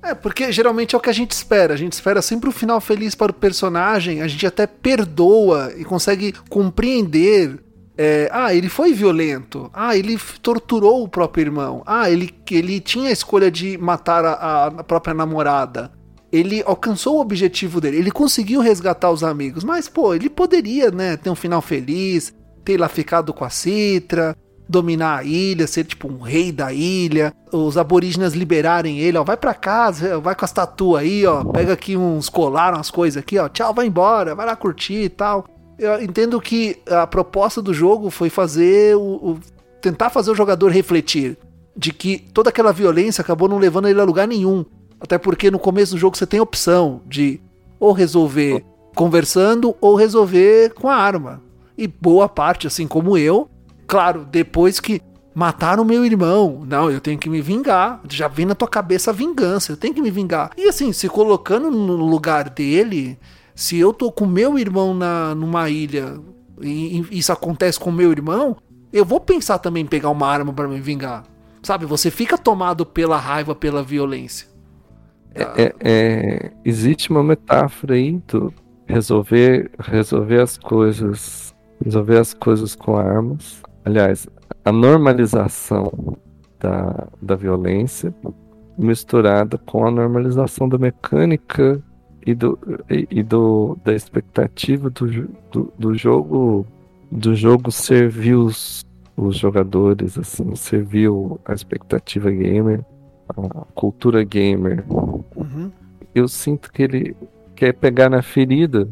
É, porque geralmente é o que a gente espera. A gente espera sempre um final feliz para o personagem, a gente até perdoa e consegue compreender. É, ah, ele foi violento. Ah, ele torturou o próprio irmão. Ah, ele, ele tinha a escolha de matar a, a própria namorada ele alcançou o objetivo dele, ele conseguiu resgatar os amigos, mas pô, ele poderia, né, ter um final feliz, ter lá ficado com a Citra, dominar a ilha, ser tipo um rei da ilha, os aborígenes liberarem ele, ó, vai para casa, vai com as tatu aí, ó, pega aqui uns colar, umas coisas aqui, ó, tchau, vai embora, vai lá curtir e tal. Eu entendo que a proposta do jogo foi fazer o, o tentar fazer o jogador refletir de que toda aquela violência acabou não levando ele a lugar nenhum. Até porque no começo do jogo você tem a opção de ou resolver conversando ou resolver com a arma. E boa parte, assim como eu, claro, depois que mataram meu irmão, não, eu tenho que me vingar. Já vem na tua cabeça a vingança, eu tenho que me vingar. E assim, se colocando no lugar dele, se eu tô com meu irmão na, numa ilha e, e isso acontece com meu irmão, eu vou pensar também em pegar uma arma para me vingar. Sabe, você fica tomado pela raiva, pela violência. É, é, é, existe uma metáfora aí do resolver, resolver as coisas, resolver as coisas com armas. Aliás, a normalização da, da violência misturada com a normalização da mecânica e, do, e, do, da expectativa do, do, do, jogo do jogo servir os, os jogadores, assim, serviu a expectativa gamer a cultura gamer, uhum. eu sinto que ele quer pegar na ferida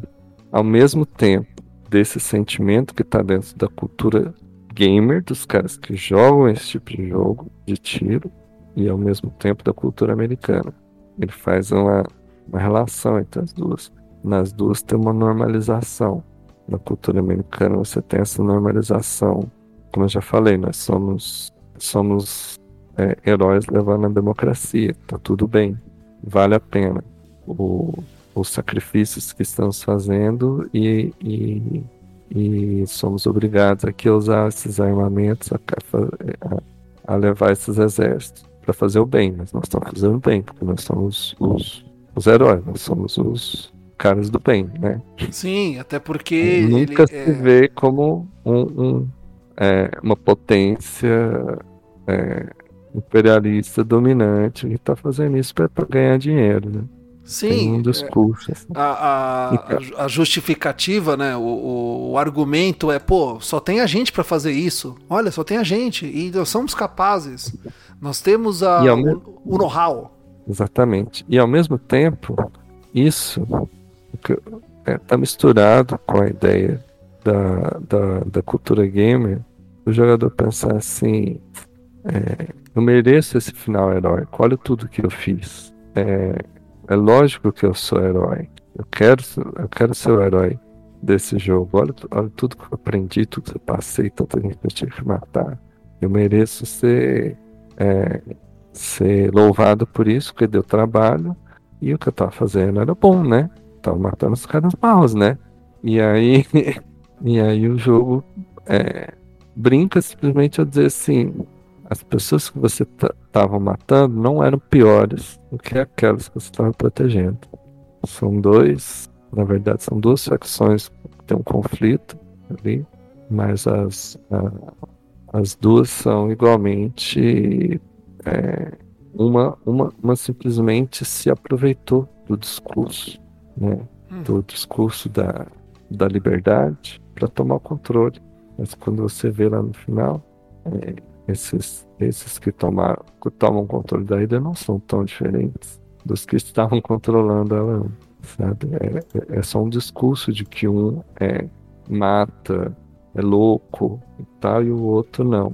ao mesmo tempo desse sentimento que está dentro da cultura gamer, dos caras que jogam esse tipo de jogo de tiro, e ao mesmo tempo da cultura americana. Ele faz uma, uma relação entre as duas. Nas duas tem uma normalização. Na cultura americana você tem essa normalização. Como eu já falei, nós somos somos é, heróis levando a democracia. Tá tudo bem, vale a pena. O, os sacrifícios que estamos fazendo e, e, e somos obrigados aqui a usar esses armamentos, a, a, a levar esses exércitos para fazer o bem. Mas nós estamos fazendo bem, porque nós somos os, os heróis, nós somos os caras do bem, né? Sim, até porque. Nunca se é... vê como um, um é, uma potência é, imperialista dominante que está fazendo isso para ganhar dinheiro, né? Sim. Tem um discurso. Assim. A, a, a, justificativa, né? O, o, o, argumento é, pô, só tem a gente para fazer isso. Olha, só tem a gente. E nós somos capazes. Nós temos a, o, o know-how. Exatamente. E ao mesmo tempo, isso está é, tá misturado com a ideia da, da, da cultura gamer. O jogador pensar assim. É, eu mereço esse final heróico. Olha tudo que eu fiz. É, é lógico que eu sou herói. Eu quero, eu quero ser o herói. desse jogo. Olha, olha tudo que eu aprendi, tudo que eu passei, gente que eu tive que matar. Eu mereço ser, é, ser louvado por isso, porque deu trabalho. E o que eu tava fazendo era bom, né? Tava matando os caras maus, né? E aí, e aí o jogo é, brinca simplesmente a dizer assim: as pessoas que você estava matando não eram piores do que aquelas que você estava protegendo. São dois, na verdade, são duas facções que têm um conflito ali, mas as, a, as duas são igualmente. É, uma, uma, uma simplesmente se aproveitou do discurso, né? Hum. Do discurso da, da liberdade para tomar o controle. Mas quando você vê lá no final, é, esses, esses que, tomaram, que tomam controle da ilha não são tão diferentes dos que estavam controlando ela, sabe? É, é, é só um discurso de que um é mata, é louco e tal, e o outro não.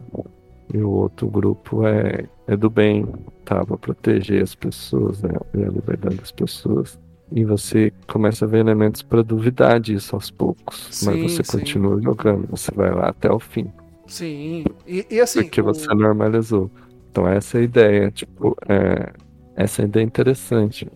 E o outro grupo é, é do bem, tá? Pra proteger as pessoas, né? a liberdade das pessoas. E você começa a ver elementos para duvidar disso aos poucos. Sim, mas você sim. continua jogando, você vai lá até o fim. Sim. E, e assim. Porque o... você normalizou. Então essa é a ideia, tipo, é, essa é ideia interessante.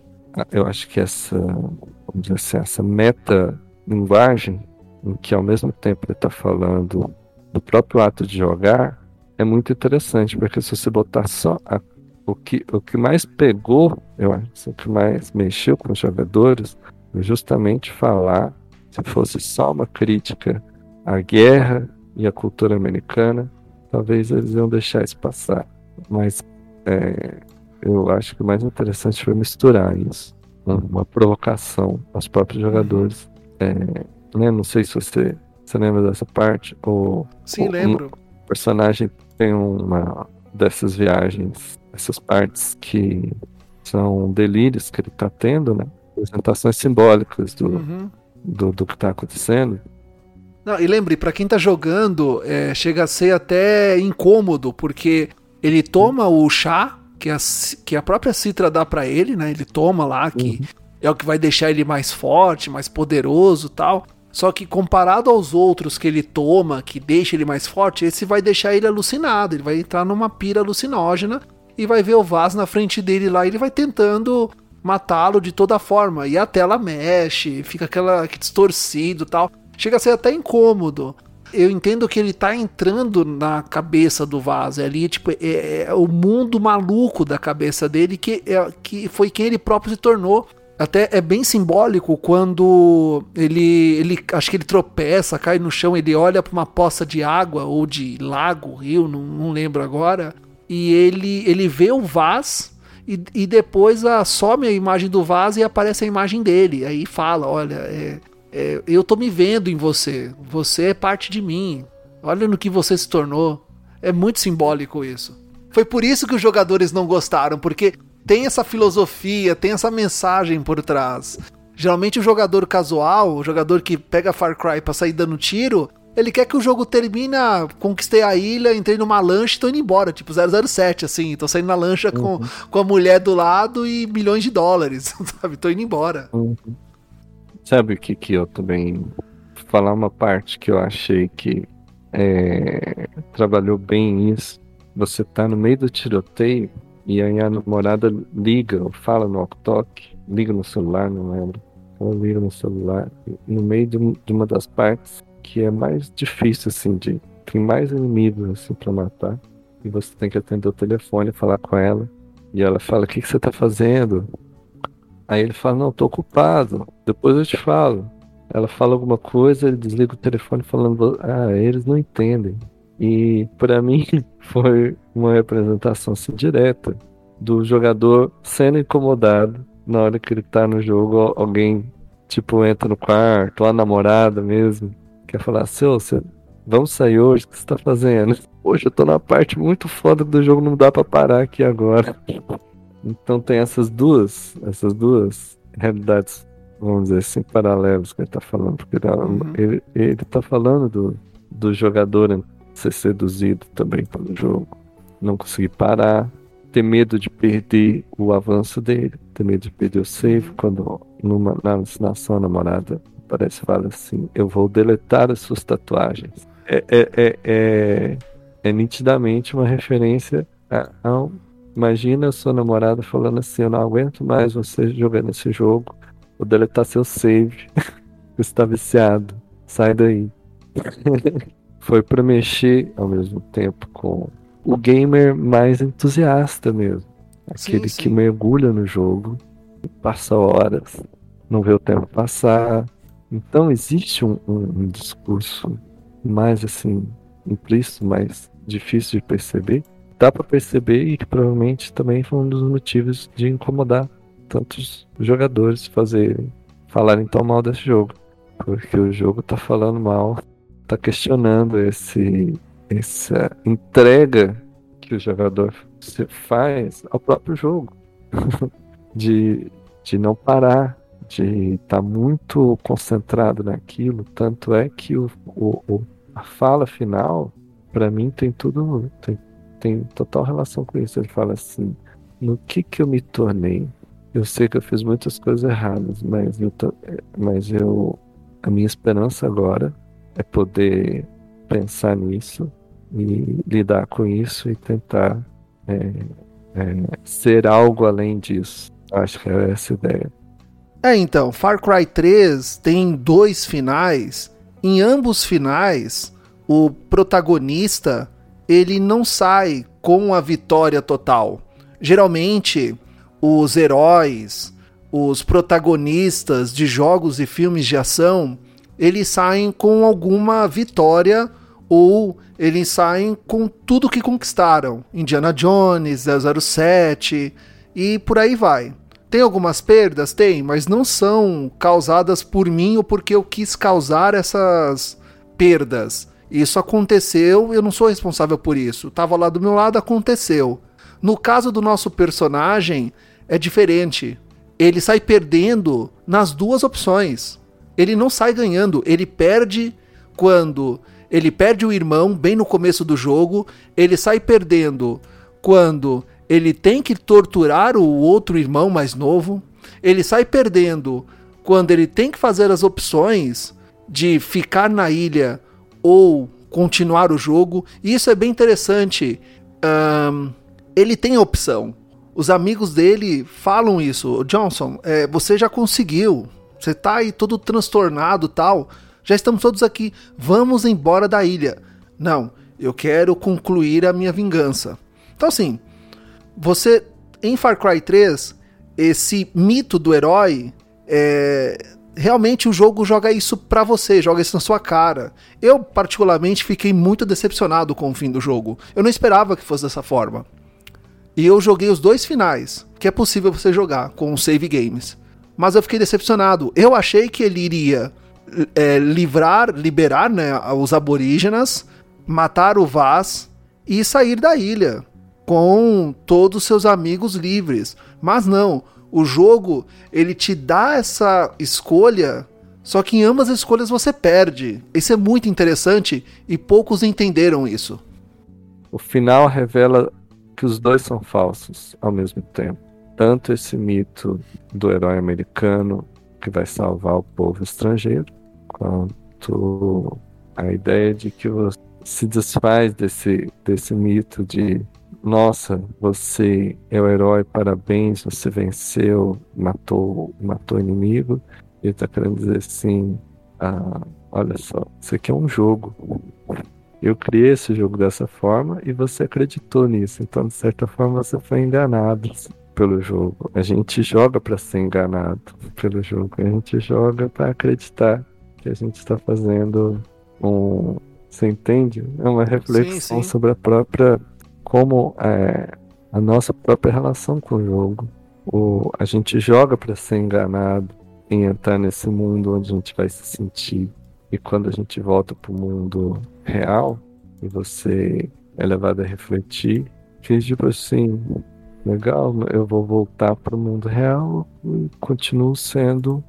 Eu acho que essa, vamos dizer assim, essa meta linguagem, em que ao mesmo tempo ele está falando do próprio ato de jogar, é muito interessante, porque se você botar só a, o, que, o que mais pegou, eu acho, o que mais mexeu com os jogadores, foi justamente falar, se fosse só uma crítica à guerra e a cultura americana, talvez eles iam deixar isso passar. Mas é, eu acho que o mais interessante foi misturar isso. Uma provocação aos próprios jogadores. É, né, não sei se você, você lembra dessa parte. Ou, Sim, ou, lembro. Um personagem tem uma dessas viagens, essas partes que são delírios que ele está tendo, né? Apresentações simbólicas do, uhum. do, do, que está acontecendo. Não, e lembre, para quem tá jogando, é, chega a ser até incômodo, porque ele toma o chá que a, que a própria Citra dá para ele, né? Ele toma lá, que uhum. é o que vai deixar ele mais forte, mais poderoso tal. Só que comparado aos outros que ele toma, que deixa ele mais forte, esse vai deixar ele alucinado. Ele vai entrar numa pira alucinógena e vai ver o Vaz na frente dele lá e ele vai tentando matá-lo de toda forma. E a tela mexe, fica aquela distorcido tal chega a ser até incômodo. Eu entendo que ele tá entrando na cabeça do Vaz é ali, tipo, é, é, o mundo maluco da cabeça dele que, é, que foi quem ele próprio se tornou. Até é bem simbólico quando ele, ele acho que ele tropeça, cai no chão, ele olha para uma poça de água ou de lago, rio, não, não lembro agora, e ele ele vê o Vaz e, e depois a, some a imagem do Vaz e aparece a imagem dele. Aí fala, olha, é, é, eu tô me vendo em você. Você é parte de mim. Olha no que você se tornou. É muito simbólico isso. Foi por isso que os jogadores não gostaram, porque tem essa filosofia, tem essa mensagem por trás. Geralmente o jogador casual, o jogador que pega Far Cry pra sair dando tiro, ele quer que o jogo termine, conquistei a ilha, entrei numa lancha e tô indo embora, tipo 007, assim, tô saindo na lancha uhum. com, com a mulher do lado e milhões de dólares, sabe? Tô indo embora. Uhum. Sabe o que, que eu também. Falar uma parte que eu achei que é, trabalhou bem isso. Você tá no meio do tiroteio e aí a namorada liga fala no walk liga no celular, não lembro. Ela liga no celular, no meio de, de uma das partes que é mais difícil, assim, de. Tem mais inimigos, assim, pra matar. E você tem que atender o telefone, falar com ela. E ela fala: O que, que você tá fazendo? Aí ele fala, não, tô ocupado, depois eu te falo. Ela fala alguma coisa, ele desliga o telefone falando, ah, eles não entendem. E para mim foi uma representação assim, direta do jogador sendo incomodado na hora que ele tá no jogo, alguém tipo entra no quarto, a namorada mesmo, quer falar, seu, você, vamos sair hoje, o que você tá fazendo? Hoje eu tô na parte muito foda do jogo, não dá para parar aqui agora. Então tem essas duas, essas duas realidades, vamos dizer assim, paralelas que ele está falando. Porque uhum. ele, ele tá falando do, do jogador ser seduzido também pelo jogo, não conseguir parar, ter medo de perder o avanço dele, ter medo de perder o save quando numa, na alucinação a namorada aparece e fala assim: Eu vou deletar as suas tatuagens. É, é, é, é, é nitidamente uma referência a, a um, Imagina a sua namorada falando assim: Eu não aguento mais você jogando esse jogo. Vou deletar seu save. você está viciado. Sai daí. Foi para mexer ao mesmo tempo com o gamer mais entusiasta mesmo. Aquele sim, sim. que mergulha no jogo, passa horas, não vê o tempo passar. Então existe um, um, um discurso mais assim, implícito, mais difícil de perceber. Dá para perceber e que provavelmente também foi um dos motivos de incomodar tantos jogadores fazerem falarem tão mal desse jogo. Porque o jogo tá falando mal, tá questionando esse essa entrega que o jogador faz ao próprio jogo. de, de não parar, de estar tá muito concentrado naquilo. Tanto é que o, o, o a fala final, para mim, tem tudo. Tem, tem total relação com isso. Ele fala assim: no que que eu me tornei? Eu sei que eu fiz muitas coisas erradas, mas eu, mas eu a minha esperança agora é poder pensar nisso e lidar com isso e tentar é, é, ser algo além disso. Acho que é essa a ideia. É, então, Far Cry 3 tem dois finais. Em ambos finais, o protagonista ele não sai com a vitória total. Geralmente, os heróis, os protagonistas de jogos e filmes de ação, eles saem com alguma vitória ou eles saem com tudo que conquistaram. Indiana Jones, 007 e por aí vai. Tem algumas perdas? Tem, mas não são causadas por mim ou porque eu quis causar essas perdas. Isso aconteceu, eu não sou responsável por isso. Tava lá do meu lado, aconteceu. No caso do nosso personagem, é diferente. Ele sai perdendo nas duas opções. Ele não sai ganhando, ele perde quando ele perde o irmão bem no começo do jogo, ele sai perdendo quando ele tem que torturar o outro irmão mais novo, ele sai perdendo quando ele tem que fazer as opções de ficar na ilha ou continuar o jogo. E isso é bem interessante. Um, ele tem opção. Os amigos dele falam isso. Johnson, é, você já conseguiu. Você tá aí todo transtornado tal. Já estamos todos aqui. Vamos embora da ilha. Não, eu quero concluir a minha vingança. Então, assim, você em Far Cry 3, esse mito do herói, é, realmente o jogo joga isso pra você, joga isso na sua cara. Eu, particularmente, fiquei muito decepcionado com o fim do jogo. Eu não esperava que fosse dessa forma. E eu joguei os dois finais, que é possível você jogar com save games. Mas eu fiquei decepcionado. Eu achei que ele iria é, livrar, liberar né, os aborígenas, matar o Vaz e sair da ilha com todos os seus amigos livres. Mas não, o jogo ele te dá essa escolha, só que em ambas as escolhas você perde. Isso é muito interessante e poucos entenderam isso. O final revela que os dois são falsos ao mesmo tempo. Tanto esse mito do herói americano que vai salvar o povo estrangeiro, quanto a ideia de que você se desfaz desse, desse mito de nossa, você é o herói, parabéns, você venceu, matou, matou o inimigo. Ele tá querendo dizer assim, ah, olha só, isso aqui é um jogo. Eu criei esse jogo dessa forma e você acreditou nisso. Então, de certa forma, você foi enganado pelo jogo. A gente joga para ser enganado pelo jogo. A gente joga para acreditar que a gente está fazendo um. Você entende? É uma reflexão sim, sim. sobre a própria. Como é, a nossa própria relação com o jogo. O, a gente joga para ser enganado em entrar nesse mundo onde a gente vai se sentir. E quando a gente volta para o mundo real, e você é levado a refletir, que tipo assim, legal, eu vou voltar para o mundo real e continuo sendo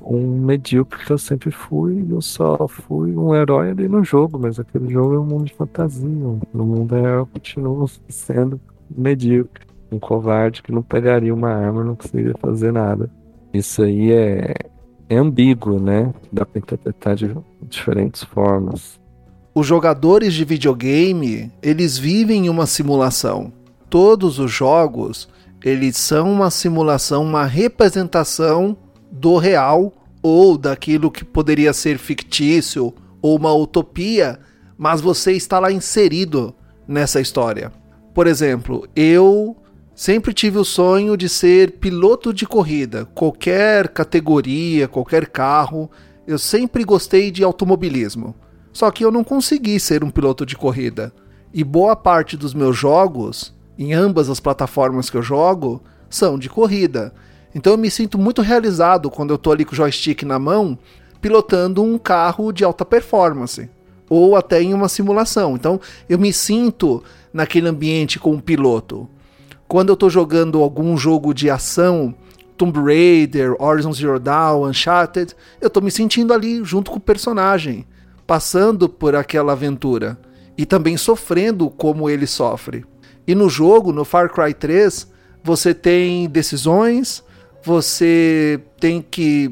um medíocre que eu sempre fui, eu só fui um herói ali no jogo, mas aquele jogo é um mundo de fantasia. No mundo real eu continuo sendo medíocre, um covarde que não pegaria uma arma, não conseguiria fazer nada. Isso aí é, é ambíguo, né? Dá para interpretar de diferentes formas. Os jogadores de videogame, eles vivem uma simulação. Todos os jogos, eles são uma simulação, uma representação do real ou daquilo que poderia ser fictício ou uma utopia, mas você está lá inserido nessa história. Por exemplo, eu sempre tive o sonho de ser piloto de corrida, qualquer categoria, qualquer carro. Eu sempre gostei de automobilismo. Só que eu não consegui ser um piloto de corrida. E boa parte dos meus jogos, em ambas as plataformas que eu jogo, são de corrida. Então eu me sinto muito realizado quando eu tô ali com o joystick na mão, pilotando um carro de alta performance. Ou até em uma simulação. Então eu me sinto naquele ambiente como piloto. Quando eu tô jogando algum jogo de ação, Tomb Raider, Horizon Zero Dawn, Uncharted, eu tô me sentindo ali junto com o personagem, passando por aquela aventura e também sofrendo como ele sofre. E no jogo, no Far Cry 3, você tem decisões, você tem que.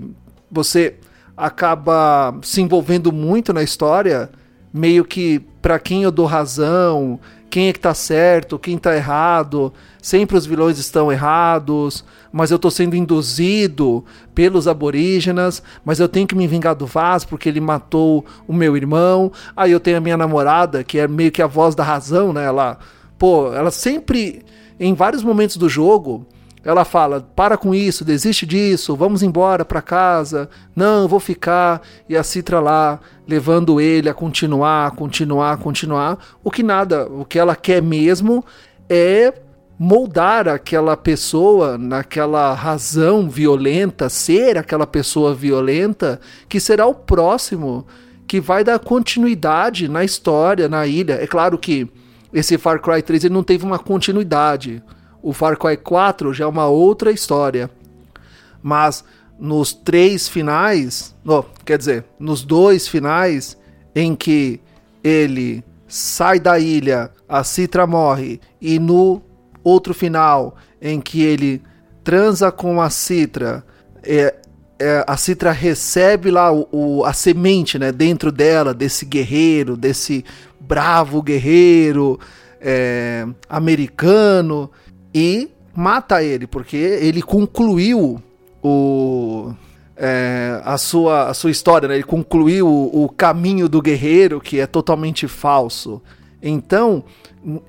Você acaba se envolvendo muito na história, meio que para quem eu dou razão, quem é que tá certo, quem tá errado, sempre os vilões estão errados, mas eu tô sendo induzido pelos aborígenas, mas eu tenho que me vingar do Vaz porque ele matou o meu irmão. Aí eu tenho a minha namorada, que é meio que a voz da razão, né? Ela, pô, ela sempre em vários momentos do jogo, ela fala: para com isso, desiste disso, vamos embora para casa. Não, vou ficar. E a Citra lá, levando ele a continuar, continuar, continuar. O que nada, o que ela quer mesmo é moldar aquela pessoa naquela razão violenta, ser aquela pessoa violenta que será o próximo que vai dar continuidade na história, na ilha. É claro que esse Far Cry 3 ele não teve uma continuidade. O Far Cry 4 já é uma outra história. Mas nos três finais, quer dizer, nos dois finais em que ele sai da ilha, a Citra morre, e no outro final em que ele transa com a Citra, é, é, a Citra recebe lá o, o, a semente né, dentro dela, desse guerreiro, desse bravo guerreiro é, americano, e mata ele, porque ele concluiu o, é, a, sua, a sua história, né? ele concluiu o, o caminho do guerreiro, que é totalmente falso. Então,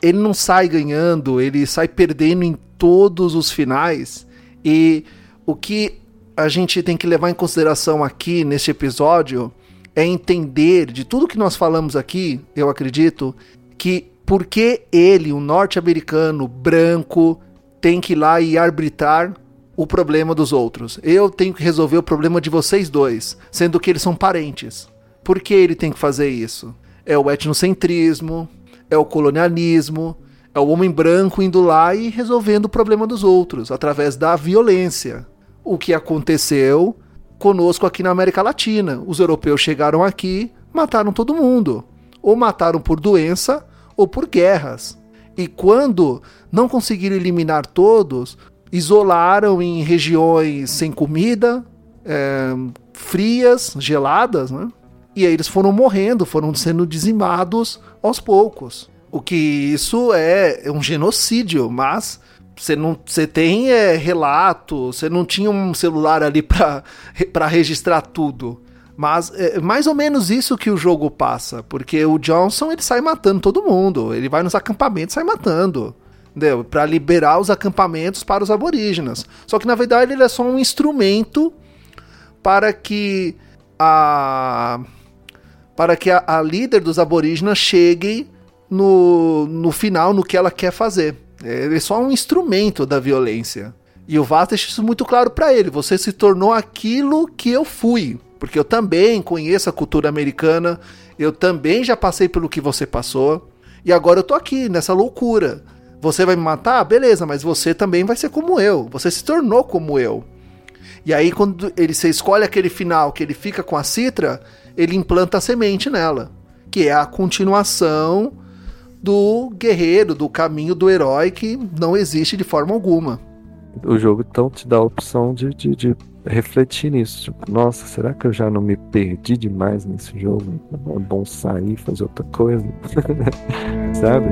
ele não sai ganhando, ele sai perdendo em todos os finais. E o que a gente tem que levar em consideração aqui neste episódio é entender de tudo que nós falamos aqui, eu acredito, que porque ele, um norte-americano branco, tem que ir lá e arbitrar o problema dos outros. Eu tenho que resolver o problema de vocês dois, sendo que eles são parentes. Por que ele tem que fazer isso? É o etnocentrismo, é o colonialismo, é o homem branco indo lá e resolvendo o problema dos outros através da violência. O que aconteceu conosco aqui na América Latina. Os europeus chegaram aqui, mataram todo mundo. Ou mataram por doença, ou por guerras. E quando não conseguiram eliminar todos, isolaram em regiões sem comida, é, frias, geladas, né? E aí eles foram morrendo, foram sendo dizimados aos poucos. O que isso é, é um genocídio, mas você não você tem é, relato, você não tinha um celular ali para registrar tudo. Mas é mais ou menos isso que o jogo passa, porque o Johnson ele sai matando todo mundo, ele vai nos acampamentos e sai matando, entendeu? Para liberar os acampamentos para os aborígenas. Só que na verdade ele é só um instrumento para que a para que a, a líder dos aborígenas chegue no, no final no que ela quer fazer. Ele é só um instrumento da violência. E o Vaz deixa isso muito claro para ele. Você se tornou aquilo que eu fui porque eu também conheço a cultura americana, eu também já passei pelo que você passou, e agora eu tô aqui nessa loucura. Você vai me matar? Beleza, mas você também vai ser como eu. Você se tornou como eu. E aí, quando ele você escolhe aquele final que ele fica com a Citra, ele implanta a semente nela, que é a continuação do guerreiro, do caminho do herói que não existe de forma alguma. O jogo então te dá a opção de, de, de refletir nisso. Tipo, nossa, será que eu já não me perdi demais nesse jogo? É bom sair, fazer outra coisa. Sabe?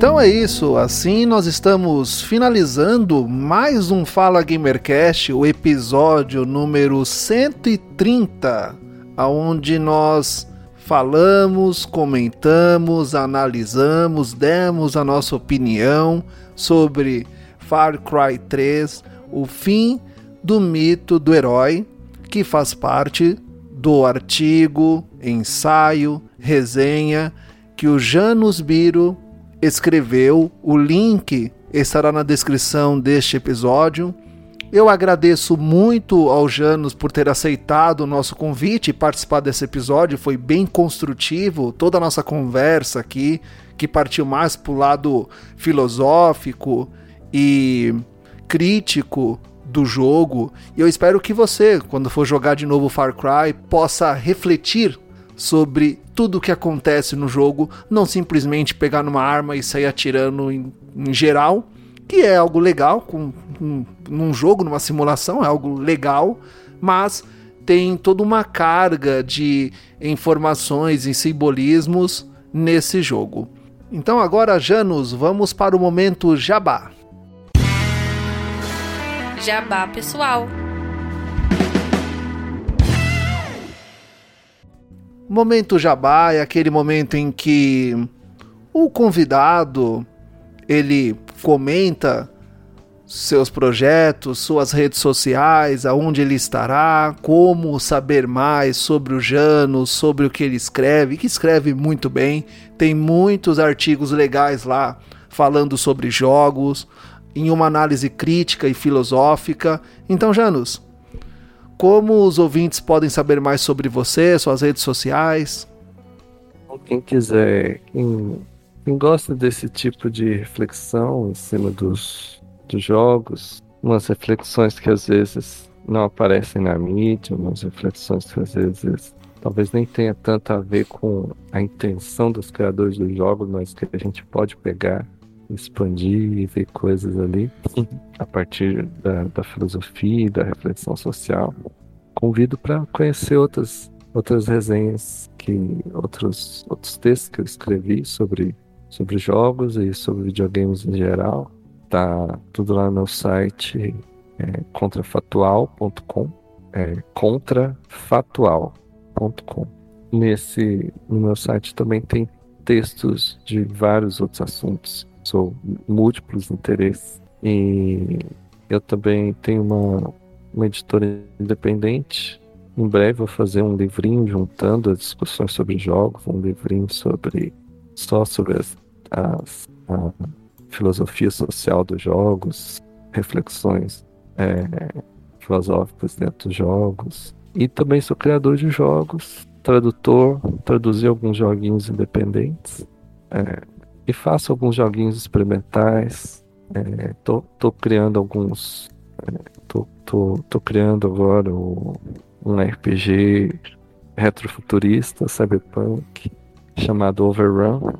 Então é isso, assim nós estamos finalizando mais um Fala Gamercast, o episódio número 130, aonde nós falamos, comentamos, analisamos, demos a nossa opinião sobre Far Cry 3, o fim do mito do herói, que faz parte do artigo, ensaio, resenha que o Janus Biro escreveu. O link estará na descrição deste episódio. Eu agradeço muito ao Janus por ter aceitado o nosso convite e participar desse episódio. Foi bem construtivo toda a nossa conversa aqui, que partiu mais para o lado filosófico e crítico do jogo. E eu espero que você, quando for jogar de novo Far Cry, possa refletir sobre tudo o que acontece no jogo, não simplesmente pegar numa arma e sair atirando em, em geral que é algo legal com, um, num jogo, numa simulação, é algo legal, mas tem toda uma carga de informações e simbolismos nesse jogo. Então agora, Janus, vamos para o momento Jabá. Jabá pessoal. Momento Jabá é aquele momento em que o convidado ele comenta seus projetos, suas redes sociais, aonde ele estará, como saber mais sobre o Jano, sobre o que ele escreve, que escreve muito bem. Tem muitos artigos legais lá falando sobre jogos, em uma análise crítica e filosófica. Então, Janus, como os ouvintes podem saber mais sobre você, suas redes sociais? Quem quiser, quem quem gosta desse tipo de reflexão em cima dos, dos jogos, umas reflexões que às vezes não aparecem na mídia, umas reflexões que às vezes talvez nem tenha tanto a ver com a intenção dos criadores dos jogos, mas que a gente pode pegar, expandir e ver coisas ali a partir da, da filosofia da reflexão social. Convido para conhecer outras outras resenhas que outros outros textos que eu escrevi sobre sobre jogos e sobre videogames em geral. Tá tudo lá no site é, contrafatual.com. É, contrafatual.com. Nesse, no meu site também tem textos de vários outros assuntos, sou múltiplos interesses. E eu também tenho uma, uma editora independente. Em breve vou fazer um livrinho juntando as discussões sobre jogos, um livrinho sobre só sobre as, as, a filosofia social dos jogos, reflexões é, filosóficas dentro dos jogos. E também sou criador de jogos, tradutor, traduzi alguns joguinhos independentes é, e faço alguns joguinhos experimentais. É, tô, tô criando alguns. É, tô, tô, tô criando agora o, um RPG retrofuturista, cyberpunk, chamado Overrun,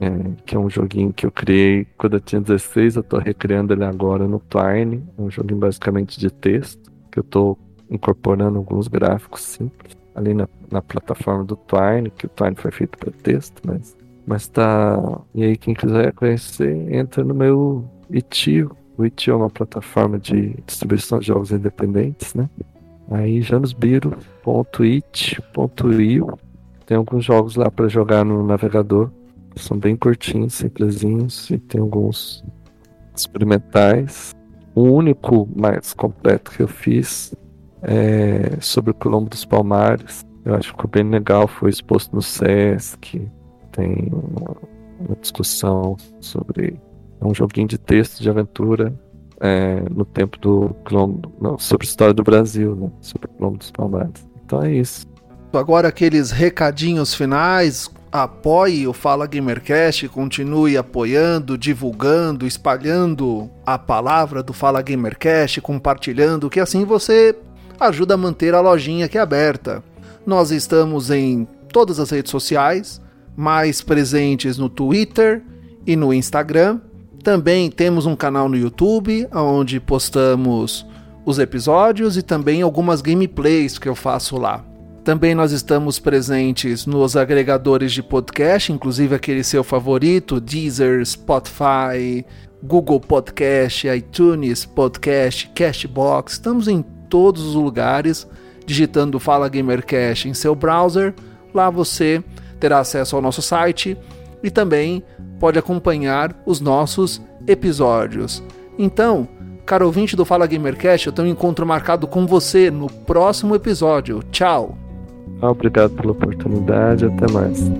é, que é um joguinho que eu criei quando eu tinha 16, eu tô recriando ele agora no Twine, um joguinho basicamente de texto, que eu tô incorporando alguns gráficos simples ali na, na plataforma do Twine, que o Twine foi feito para texto, mas, mas tá. E aí, quem quiser conhecer, entra no meu Itio. O Itio é uma plataforma de distribuição de jogos independentes, né? Aí janusbiro.it.io tem alguns jogos lá para jogar no navegador. São bem curtinhos, simplesinhos e tem alguns experimentais. O único mais completo que eu fiz é sobre o Colombo dos Palmares. Eu acho que ficou bem legal, foi exposto no SESC. Tem uma, discussão sobre. Um joguinho de texto de aventura é, no tempo do Colombo. Não, sobre a história do Brasil, né? Sobre o Colombo dos Palmares. Então é isso. Agora aqueles recadinhos finais. Apoie o Fala Gamercast, continue apoiando, divulgando, espalhando a palavra do Fala Gamercast, compartilhando, que assim você ajuda a manter a lojinha aqui aberta. Nós estamos em todas as redes sociais, mais presentes no Twitter e no Instagram. Também temos um canal no YouTube, onde postamos os episódios e também algumas gameplays que eu faço lá. Também nós estamos presentes nos agregadores de podcast, inclusive aquele seu favorito, Deezer, Spotify, Google Podcast, iTunes Podcast, Cashbox. Estamos em todos os lugares, digitando Fala Gamercast em seu browser. Lá você terá acesso ao nosso site e também pode acompanhar os nossos episódios. Então, caro ouvinte do Fala Gamercast, eu tenho um encontro marcado com você no próximo episódio. Tchau! Obrigado pela oportunidade, até mais.